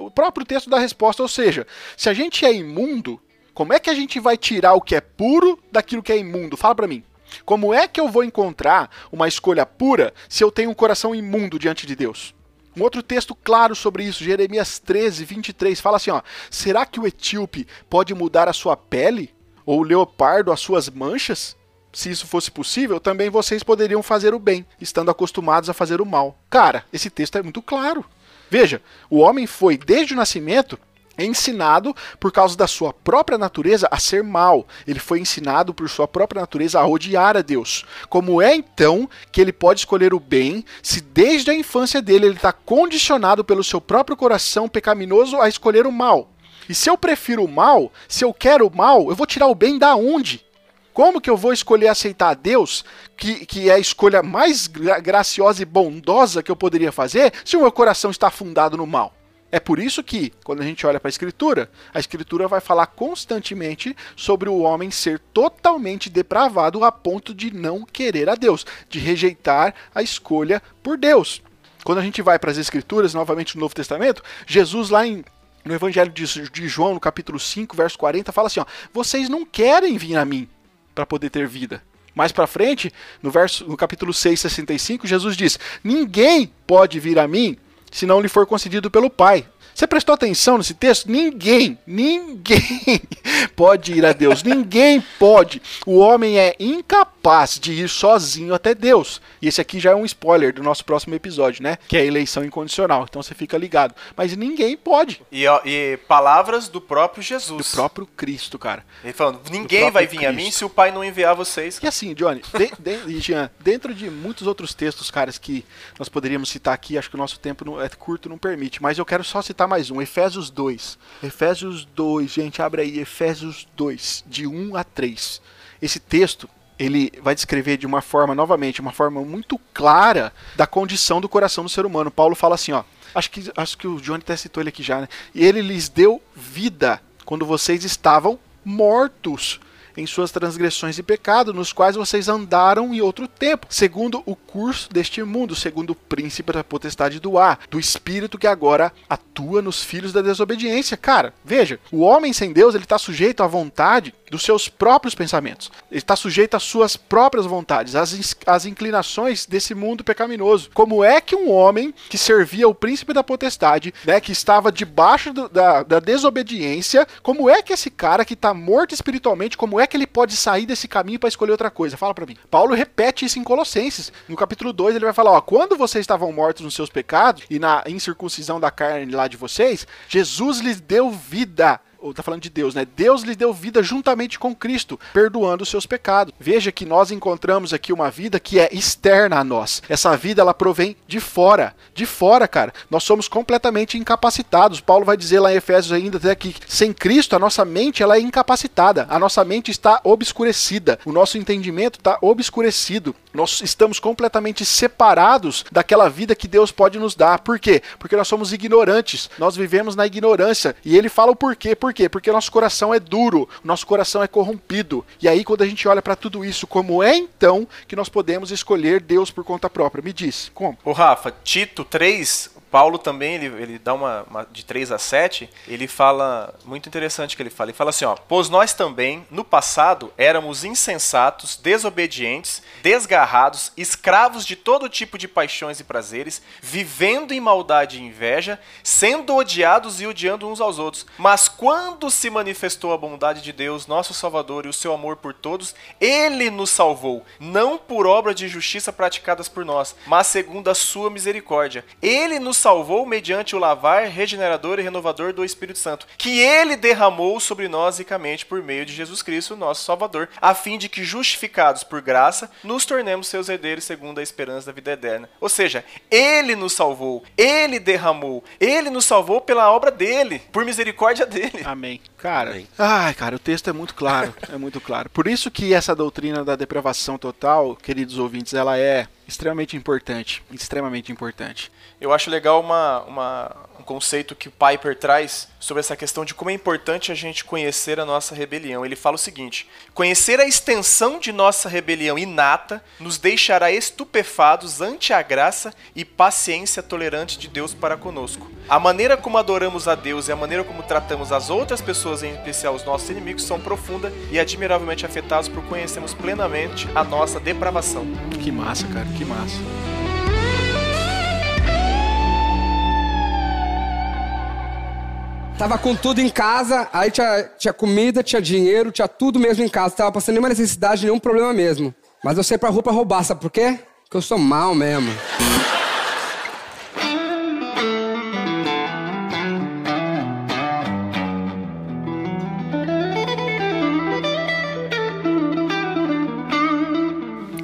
O próprio texto dá resposta. Ou seja, se a gente é imundo, como é que a gente vai tirar o que é puro daquilo que é imundo? Fala para mim. Como é que eu vou encontrar uma escolha pura se eu tenho um coração imundo diante de Deus? Um outro texto claro sobre isso, Jeremias 13, 23, fala assim: ó, será que o etíope pode mudar a sua pele? Ou o leopardo as suas manchas? Se isso fosse possível, também vocês poderiam fazer o bem, estando acostumados a fazer o mal. Cara, esse texto é muito claro. Veja, o homem foi, desde o nascimento, ensinado por causa da sua própria natureza a ser mal. Ele foi ensinado por sua própria natureza a odiar a Deus. Como é então que ele pode escolher o bem se desde a infância dele ele está condicionado pelo seu próprio coração pecaminoso a escolher o mal? E se eu prefiro o mal, se eu quero o mal, eu vou tirar o bem da onde? Como que eu vou escolher aceitar a Deus, que, que é a escolha mais gra graciosa e bondosa que eu poderia fazer, se o meu coração está afundado no mal? É por isso que, quando a gente olha para a Escritura, a Escritura vai falar constantemente sobre o homem ser totalmente depravado a ponto de não querer a Deus, de rejeitar a escolha por Deus. Quando a gente vai para as Escrituras, novamente no Novo Testamento, Jesus lá em no Evangelho de, de João, no capítulo 5, verso 40, fala assim: ó, vocês não querem vir a mim para poder ter vida. Mais para frente, no verso no capítulo 6, 65, Jesus diz: Ninguém pode vir a mim se não lhe for concedido pelo Pai. Você prestou atenção nesse texto? Ninguém, ninguém pode ir a Deus. Ninguém pode. O homem é incapaz de ir sozinho até Deus. E esse aqui já é um spoiler do nosso próximo episódio, né? Que é a eleição incondicional. Então você fica ligado. Mas ninguém pode. E, ó, e palavras do próprio Jesus. Do próprio Cristo, cara. Ele falando: ninguém vai vir Cristo. a mim se o Pai não enviar vocês. E assim, Johnny, de, de, Jean, dentro de muitos outros textos, caras, que nós poderíamos citar aqui, acho que o nosso tempo não, é curto, não permite. Mas eu quero só citar mais um, Efésios 2. Efésios 2, gente, abre aí, Efésios 2, de 1 a 3. Esse texto, ele vai descrever de uma forma, novamente, uma forma muito clara da condição do coração do ser humano. Paulo fala assim, ó, acho que, acho que o Johnny até citou ele aqui já, né? E ele lhes deu vida quando vocês estavam mortos em suas transgressões e pecados, nos quais vocês andaram em outro tempo, segundo o curso deste mundo, segundo o príncipe da potestade do ar, do espírito que agora atua nos filhos da desobediência. Cara, veja, o homem sem Deus, ele está sujeito à vontade dos seus próprios pensamentos. Ele está sujeito às suas próprias vontades, às, às inclinações desse mundo pecaminoso. Como é que um homem que servia o príncipe da potestade, né, que estava debaixo do, da, da desobediência, como é que esse cara que está morto espiritualmente, como é que ele pode sair desse caminho para escolher outra coisa? Fala para mim. Paulo repete isso em Colossenses. No capítulo 2 ele vai falar, ó, quando vocês estavam mortos nos seus pecados e na incircuncisão da carne lá de vocês, Jesus lhes deu vida ou tá falando de Deus, né? Deus lhe deu vida juntamente com Cristo, perdoando os seus pecados. Veja que nós encontramos aqui uma vida que é externa a nós. Essa vida ela provém de fora, de fora, cara. Nós somos completamente incapacitados. Paulo vai dizer lá em Efésios ainda até que sem Cristo a nossa mente ela é incapacitada. A nossa mente está obscurecida. O nosso entendimento está obscurecido. Nós estamos completamente separados daquela vida que Deus pode nos dar. Por quê? Porque nós somos ignorantes. Nós vivemos na ignorância. E ele fala o porquê. Por quê? Porque nosso coração é duro, nosso coração é corrompido. E aí, quando a gente olha para tudo isso, como é então que nós podemos escolher Deus por conta própria? Me diz, como? O Rafa, Tito 3, Paulo também, ele, ele dá uma, uma, de 3 a 7, ele fala, muito interessante que ele fala, ele fala assim, ó, pois nós também, no passado, éramos insensatos, desobedientes, desgarrados, escravos de todo tipo de paixões e prazeres, vivendo em maldade e inveja, sendo odiados e odiando uns aos outros. Mas quando se manifestou a bondade de Deus, nosso Salvador, e o seu amor por todos, ele nos salvou, não por obra de justiça praticadas por nós, mas segundo a sua misericórdia. Ele nos salvou mediante o lavar regenerador e renovador do Espírito Santo, que ele derramou sobre nós ricamente por meio de Jesus Cristo, nosso Salvador, a fim de que, justificados por graça, nos tornemos seus herdeiros segundo a esperança da vida eterna. Ou seja, ele nos salvou, ele derramou, ele nos salvou pela obra dele, por misericórdia dele. Amém. Cara, ai, cara, o texto é muito claro, é muito claro. Por isso que essa doutrina da depravação total, queridos ouvintes, ela é extremamente importante, extremamente importante. Eu acho legal uma, uma, um conceito que o Piper traz sobre essa questão de como é importante a gente conhecer a nossa rebelião. Ele fala o seguinte: conhecer a extensão de nossa rebelião inata nos deixará estupefados ante a graça e paciência tolerante de Deus para conosco. A maneira como adoramos a Deus e a maneira como tratamos as outras pessoas, em especial os nossos inimigos, são profunda e admiravelmente afetados por conhecermos plenamente a nossa depravação. Que massa, cara, que massa. Tava com tudo em casa, aí tinha, tinha comida, tinha dinheiro, tinha tudo mesmo em casa. Tava passando nenhuma necessidade, nenhum problema mesmo. Mas eu saí pra rua pra roubar, sabe por quê? Porque eu sou mal mesmo.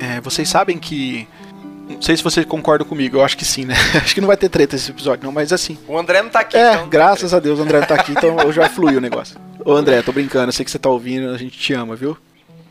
É, vocês sabem que sei se você concorda comigo, eu acho que sim, né? acho que não vai ter treta esse episódio, não, mas assim. O André não tá aqui, é, então. Graças a Deus o André não tá aqui, então já flui o negócio. Ô André, tô brincando, eu sei que você tá ouvindo, a gente te ama, viu?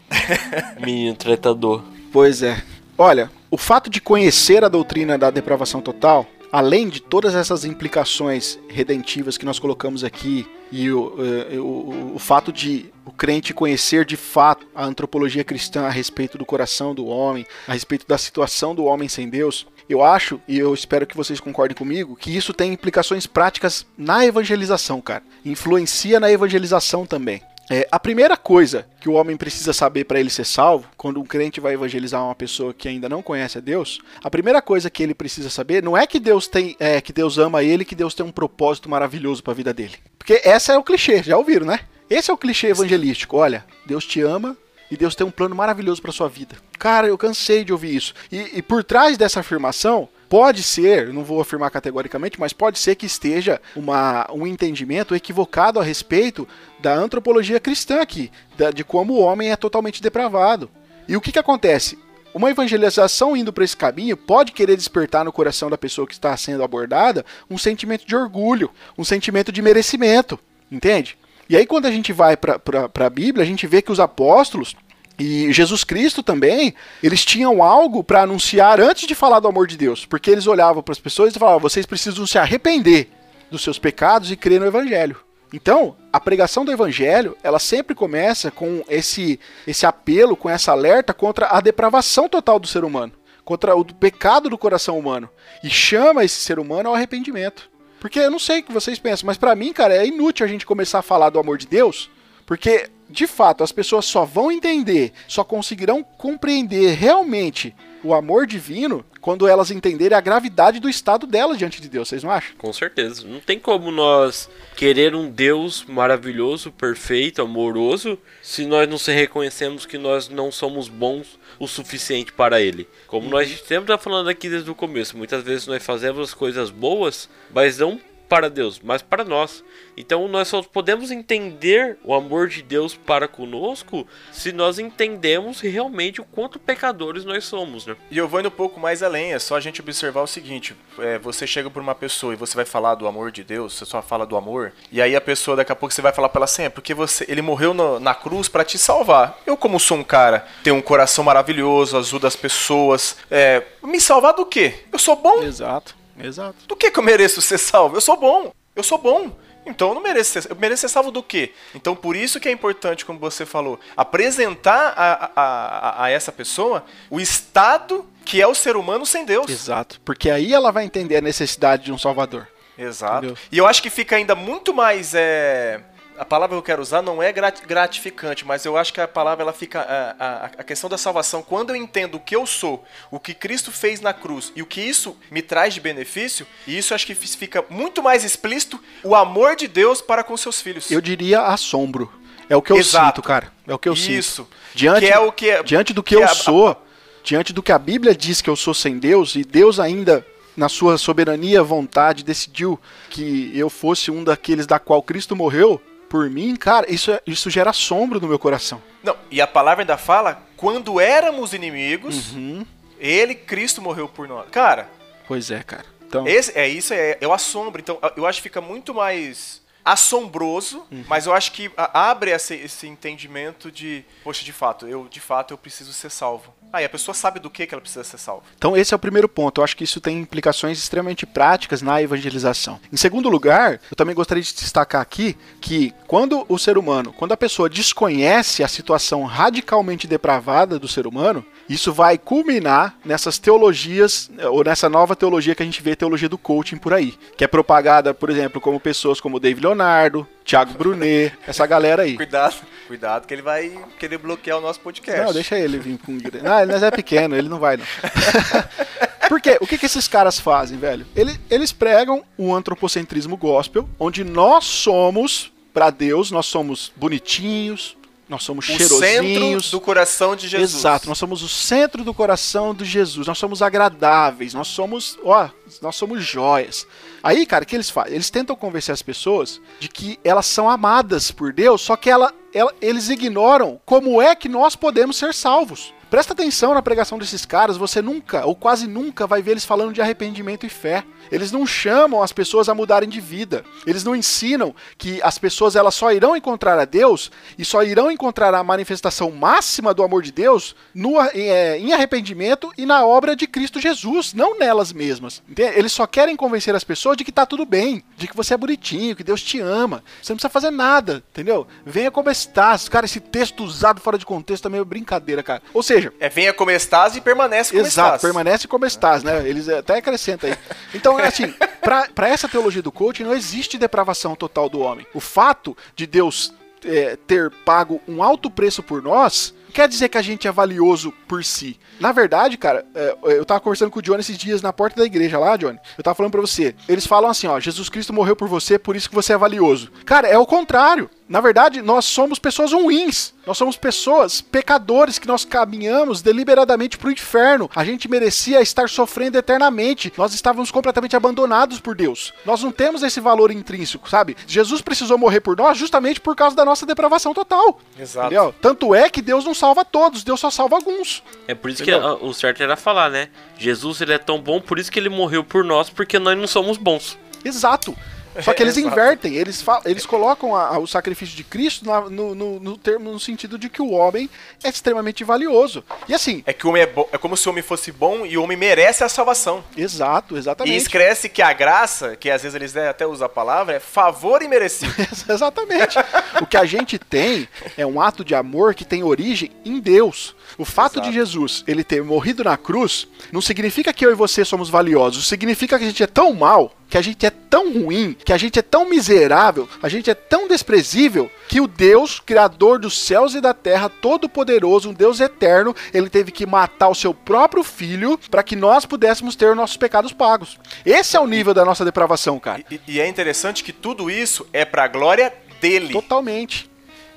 Menino tretador. Pois é. Olha, o fato de conhecer a doutrina da depravação total, além de todas essas implicações redentivas que nós colocamos aqui, e o, eh, o, o, fato de o crente conhecer de fato a antropologia cristã a respeito do coração do homem, a respeito da situação do homem sem Deus, eu acho, e eu espero que vocês concordem comigo, que isso tem implicações práticas na evangelização, cara. Influencia na evangelização também. É, a primeira coisa que o homem precisa saber para ele ser salvo, quando um crente vai evangelizar uma pessoa que ainda não conhece a Deus, a primeira coisa que ele precisa saber não é que Deus tem, é, que Deus ama ele, que Deus tem um propósito maravilhoso para a vida dele. Porque essa é o clichê, já ouviram, né? Esse é o clichê evangelístico. Olha, Deus te ama e Deus tem um plano maravilhoso para sua vida. Cara, eu cansei de ouvir isso. E, e por trás dessa afirmação Pode ser, não vou afirmar categoricamente, mas pode ser que esteja uma, um entendimento equivocado a respeito da antropologia cristã aqui, da, de como o homem é totalmente depravado. E o que, que acontece? Uma evangelização indo para esse caminho pode querer despertar no coração da pessoa que está sendo abordada um sentimento de orgulho, um sentimento de merecimento, entende? E aí, quando a gente vai para a Bíblia, a gente vê que os apóstolos e Jesus Cristo também, eles tinham algo para anunciar antes de falar do amor de Deus, porque eles olhavam para as pessoas e falavam: vocês precisam se arrepender dos seus pecados e crer no Evangelho. Então, a pregação do Evangelho, ela sempre começa com esse, esse apelo, com essa alerta contra a depravação total do ser humano, contra o pecado do coração humano, e chama esse ser humano ao arrependimento. Porque eu não sei o que vocês pensam, mas para mim, cara, é inútil a gente começar a falar do amor de Deus, porque de fato, as pessoas só vão entender, só conseguirão compreender realmente o amor divino quando elas entenderem a gravidade do estado delas diante de Deus, vocês não acham? Com certeza. Não tem como nós querer um Deus maravilhoso, perfeito, amoroso, se nós não se reconhecemos que nós não somos bons o suficiente para ele. Como nós sempre está falando aqui desde o começo, muitas vezes nós fazemos coisas boas, mas não para Deus, mas para nós. Então nós só podemos entender o amor de Deus para conosco se nós entendemos realmente o quanto pecadores nós somos, né? E eu vou indo um pouco mais além, é só a gente observar o seguinte: é, você chega por uma pessoa e você vai falar do amor de Deus, você só fala do amor, e aí a pessoa daqui a pouco você vai falar para ela assim, é porque você, ele morreu no, na cruz para te salvar. Eu como sou um cara, tenho um coração maravilhoso, ajuda as pessoas, é, me salvar do quê? Eu sou bom? Exato. Exato. Do que, que eu mereço ser salvo? Eu sou bom. Eu sou bom. Então eu não mereço ser, eu mereço ser salvo do quê? Então por isso que é importante, como você falou, apresentar a, a, a, a essa pessoa o estado que é o ser humano sem Deus. Exato. Porque aí ela vai entender a necessidade de um Salvador. Exato. Entendeu? E eu acho que fica ainda muito mais é, a palavra que eu quero usar não é gratificante, mas eu acho que a palavra ela fica a, a, a, questão da salvação. Quando eu entendo o que eu sou, o que Cristo fez na cruz e o que isso me traz de benefício, e isso acho que fica muito mais explícito o amor de Deus para com seus filhos. Eu diria assombro. É o que eu Exato. sinto, cara. É o que eu isso. sinto. Isso. Diante, é é, diante do que, que eu é sou, diante do que a Bíblia diz que eu sou sem Deus e Deus ainda na sua soberania, vontade, decidiu que eu fosse um daqueles da qual Cristo morreu, por mim, cara, isso, é, isso gera assombro no meu coração. Não, e a palavra ainda fala, quando éramos inimigos, uhum. ele, Cristo, morreu por nós. Cara. Pois é, cara. Então... Esse, é isso, é, é o assombro. Então, eu acho que fica muito mais assombroso, uhum. mas eu acho que abre esse, esse entendimento de, poxa, de fato, eu de fato eu preciso ser salvo. Aí ah, a pessoa sabe do que, que ela precisa ser salva. Então esse é o primeiro ponto. Eu acho que isso tem implicações extremamente práticas na evangelização. Em segundo lugar, eu também gostaria de destacar aqui que quando o ser humano, quando a pessoa desconhece a situação radicalmente depravada do ser humano, isso vai culminar nessas teologias, ou nessa nova teologia que a gente vê, teologia do coaching por aí, que é propagada, por exemplo, como pessoas como David Leonardo, Thiago Brunet, essa galera aí. Cuidado, cuidado que ele vai querer bloquear o nosso podcast. Não, deixa ele vir com... Não, ele é pequeno, ele não vai não. Por quê? O que, que esses caras fazem, velho? Eles, eles pregam um antropocentrismo gospel, onde nós somos, para Deus, nós somos bonitinhos, nós somos o cheirosinhos. centro do coração de Jesus. Exato, nós somos o centro do coração de Jesus. Nós somos agradáveis, nós somos, ó, nós somos joias. Aí, cara, o que eles fazem? Eles tentam convencer as pessoas de que elas são amadas por Deus, só que ela, ela, eles ignoram como é que nós podemos ser salvos. Presta atenção na pregação desses caras, você nunca, ou quase nunca, vai ver eles falando de arrependimento e fé. Eles não chamam as pessoas a mudarem de vida. Eles não ensinam que as pessoas elas só irão encontrar a Deus e só irão encontrar a manifestação máxima do amor de Deus no, é, em arrependimento e na obra de Cristo Jesus, não nelas mesmas. Entende? Eles só querem convencer as pessoas de que tá tudo bem, de que você é bonitinho, que Deus te ama. Você não precisa fazer nada, entendeu? Venha como estás. Cara, esse texto usado fora de contexto é meio brincadeira, cara. Ou seja, É venha como estás e permanece como Exato, estás. permanece como estás, né? Eles até acrescentam aí. Então, assim, pra, pra essa teologia do coaching não existe depravação total do homem. O fato de Deus é, ter pago um alto preço por nós quer dizer que a gente é valioso por si. Na verdade, cara, é, eu tava conversando com o Johnny esses dias na porta da igreja lá, Johnny. Eu tava falando pra você. Eles falam assim, ó, Jesus Cristo morreu por você, por isso que você é valioso. Cara, é o contrário. Na verdade, nós somos pessoas ruins. Nós somos pessoas pecadores que nós caminhamos deliberadamente pro inferno. A gente merecia estar sofrendo eternamente. Nós estávamos completamente abandonados por Deus. Nós não temos esse valor intrínseco, sabe? Jesus precisou morrer por nós justamente por causa da nossa depravação total. Exato. Entendeu? Tanto é que Deus não salva todos, Deus só salva alguns. É por isso Entendeu? que o certo era falar, né? Jesus ele é tão bom, por isso que ele morreu por nós, porque nós não somos bons. Exato. Só que eles Exato. invertem, eles, eles colocam a- a- o sacrifício de Cristo na- no, no, no termo, no sentido de que o homem é extremamente valioso. E assim, É que o homem é é como se o homem fosse bom e o homem merece a salvação. exato, E exatamente. escreve que a graça, que às vezes eles até usam a palavra, é favor e merecido. Exatamente. o que a gente tem é um ato de amor que tem origem em Deus. O fato Exato. de Jesus ele ter morrido na cruz não significa que eu e você somos valiosos, significa que a gente é tão mal, que a gente é tão ruim, que a gente é tão miserável, a gente é tão desprezível que o Deus, criador dos céus e da terra, todo-poderoso, um Deus eterno, ele teve que matar o seu próprio filho para que nós pudéssemos ter os nossos pecados pagos. Esse é o nível da nossa depravação, cara. E, e é interessante que tudo isso é pra glória dele. Totalmente.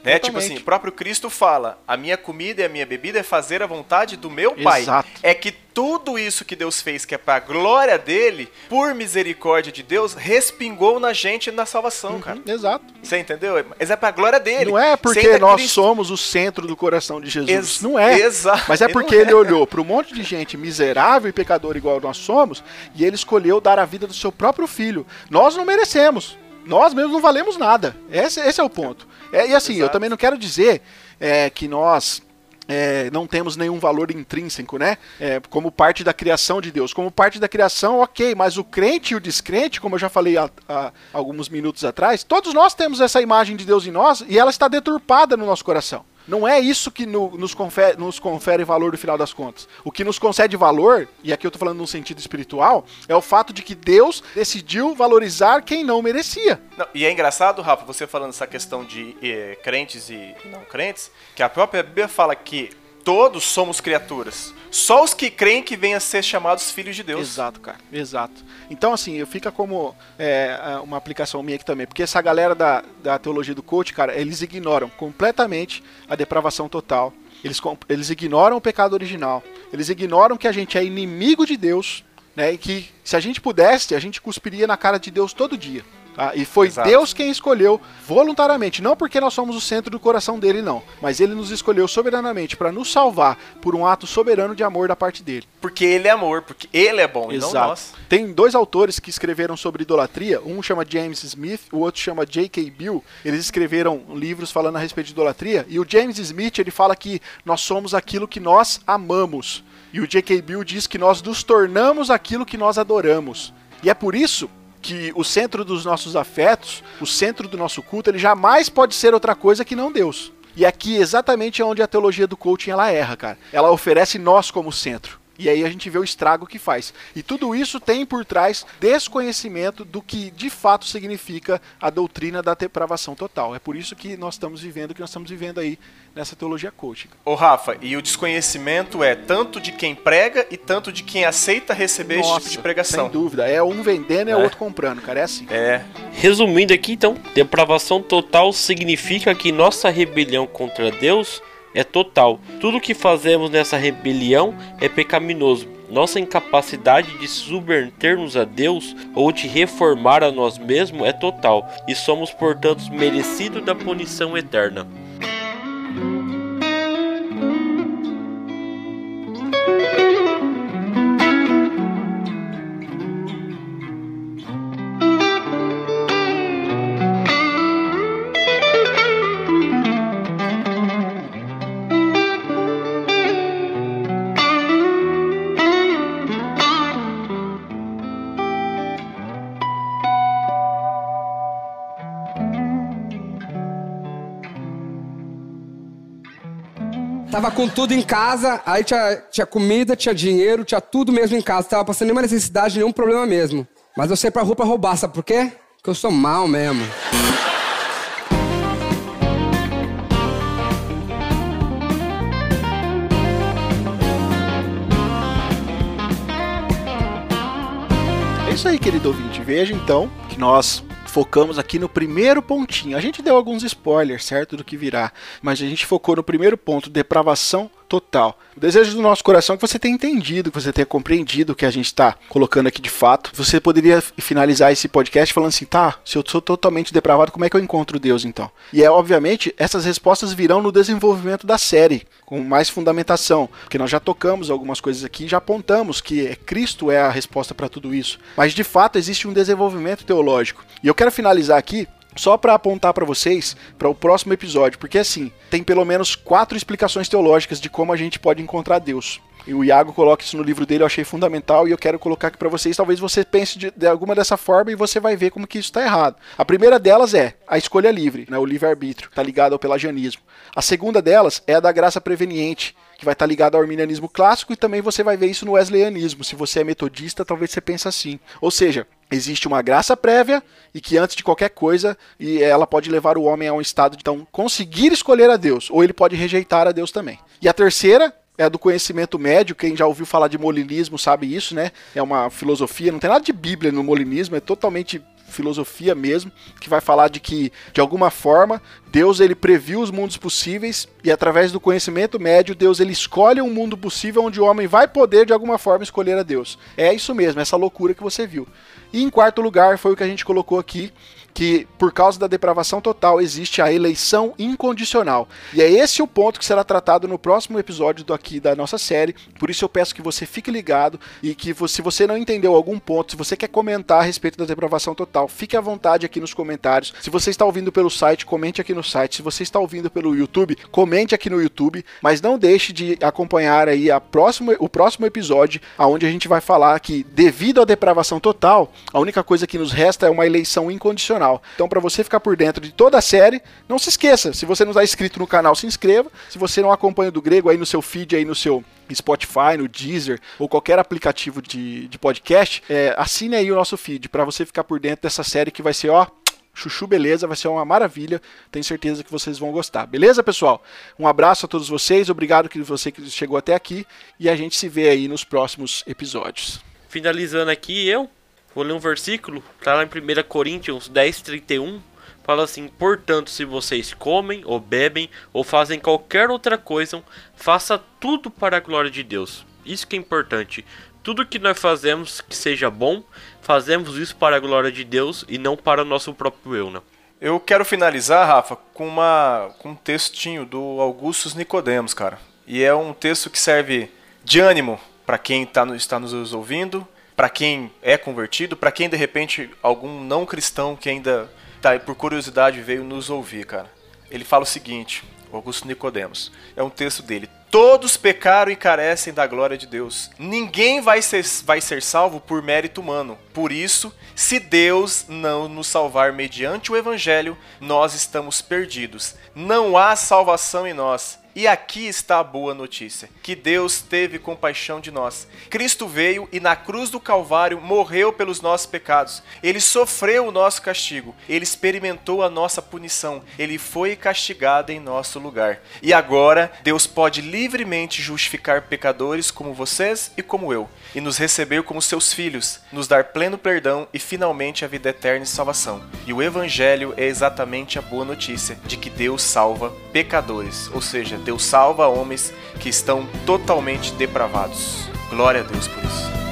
Né? Tipo assim, o próprio Cristo fala: a minha comida e a minha bebida é fazer a vontade do meu Pai. Exato. É que tudo isso que Deus fez, que é pra glória dele, por misericórdia de Deus, respingou na gente na salvação, cara. Exato. Você entendeu? Mas é pra glória dele. Não é porque ter nós Cristo- somos o centro do coração de Jesus. Ex- não é. exato. Mas é porque é. ele olhou para um monte de gente miserável e pecador igual nós somos e ele escolheu dar a vida do seu próprio filho. Nós não merecemos. Nós mesmos não valemos nada. Esse, esse é o ponto. É, e assim, eu Exato. também não quero dizer é, que nós é, não temos nenhum valor intrínseco, né? É, como parte da criação de Deus. Como parte da criação, ok, mas o crente e o descrente, como eu já falei há, há alguns minutos atrás, todos nós temos essa imagem de Deus em nós e ela está deturpada no nosso coração. Não é isso que no- nos, confere, nos confere valor no final das contas. O que nos concede valor, e aqui eu tô falando num sentido espiritual, é o fato de que Deus decidiu valorizar quem não merecia. Não, e é engraçado, Rafa, você falando essa questão de eh, crentes e não crentes, que a própria Bíblia fala que todos somos criaturas. Só os que creem que venham a ser chamados filhos de Deus. Exato, cara. Exato. Então, assim, fica como é, uma aplicação minha aqui também. Porque essa galera da, da teologia do coach, cara, eles ignoram completamente a depravação total. Eles, eles ignoram o pecado original. Eles ignoram que a gente é inimigo de Deus, né? E que se a gente pudesse, a gente cuspiria na cara de Deus todo dia. Tá? E foi Exato. Deus quem escolheu voluntariamente, não porque nós somos o centro do coração dele, não. Mas ele nos escolheu soberanamente para nos salvar por um ato soberano de amor da parte dele. Porque ele é amor, porque ele é bom, e não nós. Tem dois autores que escreveram sobre idolatria. Um chama James Smith, o outro chama J.K. Bill. Eles escreveram livros falando a respeito de idolatria. E o James Smith ele fala que nós somos aquilo que nós amamos. E o J.K. Bill diz que nós nos tornamos aquilo que nós adoramos. E é por isso que o centro dos nossos afetos, o centro do nosso culto, ele jamais pode ser outra coisa que não Deus. E aqui exatamente é onde a teologia do coaching ela erra, cara. Ela oferece nós como centro. E aí a gente vê o estrago que faz. E tudo isso tem por trás desconhecimento do que de fato significa a doutrina da depravação total. É por isso que nós estamos vivendo o que nós estamos vivendo aí nessa teologia coaching. Ô Rafa, e o desconhecimento é tanto de quem prega e tanto de quem aceita receber esse tipo de pregação. Sem dúvida. É um vendendo e é o É. outro comprando, cara. É assim. É, Resumindo aqui, então, depravação total significa que nossa rebelião contra Deus é total. Tudo que fazemos nessa rebelião é pecaminoso. Nossa incapacidade de submetermos a Deus ou de reformar a nós mesmos é total, e somos, portanto, merecidos da punição eterna. Tava com tudo em casa, aí tinha, tinha comida, tinha dinheiro, tinha tudo mesmo em casa. Tava passando nenhuma necessidade, nenhum problema mesmo. Mas eu saí pra rua pra roubar, sabe por quê? Porque eu sou mal mesmo. É isso aí, querido ouvinte. Veja então que nós focamos aqui no primeiro pontinho. A gente deu alguns spoilers, certo, do que virá, mas a gente focou no primeiro ponto, depravação total. O desejo do nosso coração é que você tenha entendido, que você tenha compreendido o que a gente está colocando aqui de fato. Você poderia finalizar esse podcast falando assim, tá, se eu sou totalmente depravado, como é que eu encontro Deus então? E é obviamente, essas respostas virão no desenvolvimento da série, com mais fundamentação, porque nós já tocamos algumas coisas aqui, já apontamos que Cristo é a resposta para tudo isso. Mas de fato existe um desenvolvimento teológico. E eu quero finalizar aqui só para apontar para vocês para o próximo episódio, porque assim, tem pelo menos quatro explicações teológicas de como a gente pode encontrar Deus. E o Iago coloca isso no livro dele, eu achei fundamental e eu quero colocar aqui para vocês. Talvez você pense de, de, alguma dessa forma e você vai ver como que isso está errado. A primeira delas é a escolha livre, né, o livre-arbítrio, está ligado ao pelagianismo. A segunda delas é a da graça preveniente, que vai estar tá ligado ao arminianismo clássico e também você vai ver isso no wesleyanismo. Se você é metodista, talvez você pense assim. Ou seja, existe uma graça prévia e que antes de qualquer coisa e ela pode levar o homem a um estado de então conseguir escolher a Deus ou ele pode rejeitar a Deus também. E a terceira é a do conhecimento médio, quem já ouviu falar de molinismo sabe isso, né? É uma filosofia, não tem nada de Bíblia no molinismo, é totalmente filosofia mesmo, que vai falar de que, de alguma forma, Deus ele previu os mundos possíveis e através do conhecimento médio, Deus ele escolhe um mundo possível onde o homem vai poder de alguma forma escolher a Deus. É isso mesmo, essa loucura que você viu. E em quarto lugar foi o que a gente colocou aqui, que por causa da depravação total existe a eleição incondicional. E é esse o ponto que será tratado no próximo episódio do aqui da nossa série. Por isso eu peço que você fique ligado e que se você não entendeu algum ponto, se você quer comentar a respeito da depravação total, fique à vontade aqui nos comentários. Se você está ouvindo pelo site, comente aqui no site. Se você está ouvindo pelo YouTube, comente aqui no YouTube, mas não deixe de acompanhar aí a próximo, o próximo episódio, aonde a gente vai falar que devido à depravação total, a única coisa que nos resta é uma eleição incondicional canal. Então, para você ficar por dentro de toda a série, não se esqueça, se você não está inscrito no canal, se inscreva. Se você não acompanha o do Grego aí no seu feed, aí no seu Spotify, no Deezer ou qualquer aplicativo de, de podcast, é, assine aí o nosso feed para você ficar por dentro dessa série que vai ser, ó, chuchu beleza, vai ser uma maravilha. Tenho certeza que vocês vão gostar. Beleza, pessoal? Um abraço a todos vocês, obrigado que você que chegou até aqui e a gente se vê aí nos próximos episódios. Finalizando aqui, eu Vou ler um versículo, tá lá em 1 Coríntios 10, 31. Fala assim: Portanto, se vocês comem, ou bebem, ou fazem qualquer outra coisa, faça tudo para a glória de Deus. Isso que é importante. Tudo que nós fazemos que seja bom, fazemos isso para a glória de Deus e não para o nosso próprio eu, né? Eu quero finalizar, Rafa, com, uma, com um textinho do Augustus Nicodemos, cara. E é um texto que serve de ânimo para quem tá, está nos ouvindo para quem é convertido, para quem de repente algum não cristão que ainda tá por curiosidade veio nos ouvir, cara. Ele fala o seguinte, Augusto Nicodemos. É um texto dele. Todos pecaram e carecem da glória de Deus. Ninguém vai ser, vai ser salvo por mérito humano. Por isso, se Deus não nos salvar mediante o Evangelho, nós estamos perdidos. Não há salvação em nós. E aqui está a boa notícia: que Deus teve compaixão de nós. Cristo veio e na cruz do Calvário morreu pelos nossos pecados. Ele sofreu o nosso castigo, ele experimentou a nossa punição, ele foi castigado em nosso lugar. E agora Deus pode livremente justificar pecadores como vocês e como eu, e nos receber como seus filhos, nos dar pleno perdão e finalmente a vida eterna e salvação. E o evangelho é exatamente a boa notícia de que Deus salva pecadores, ou seja, Deus salva homens que estão totalmente depravados. Glória a Deus por isso.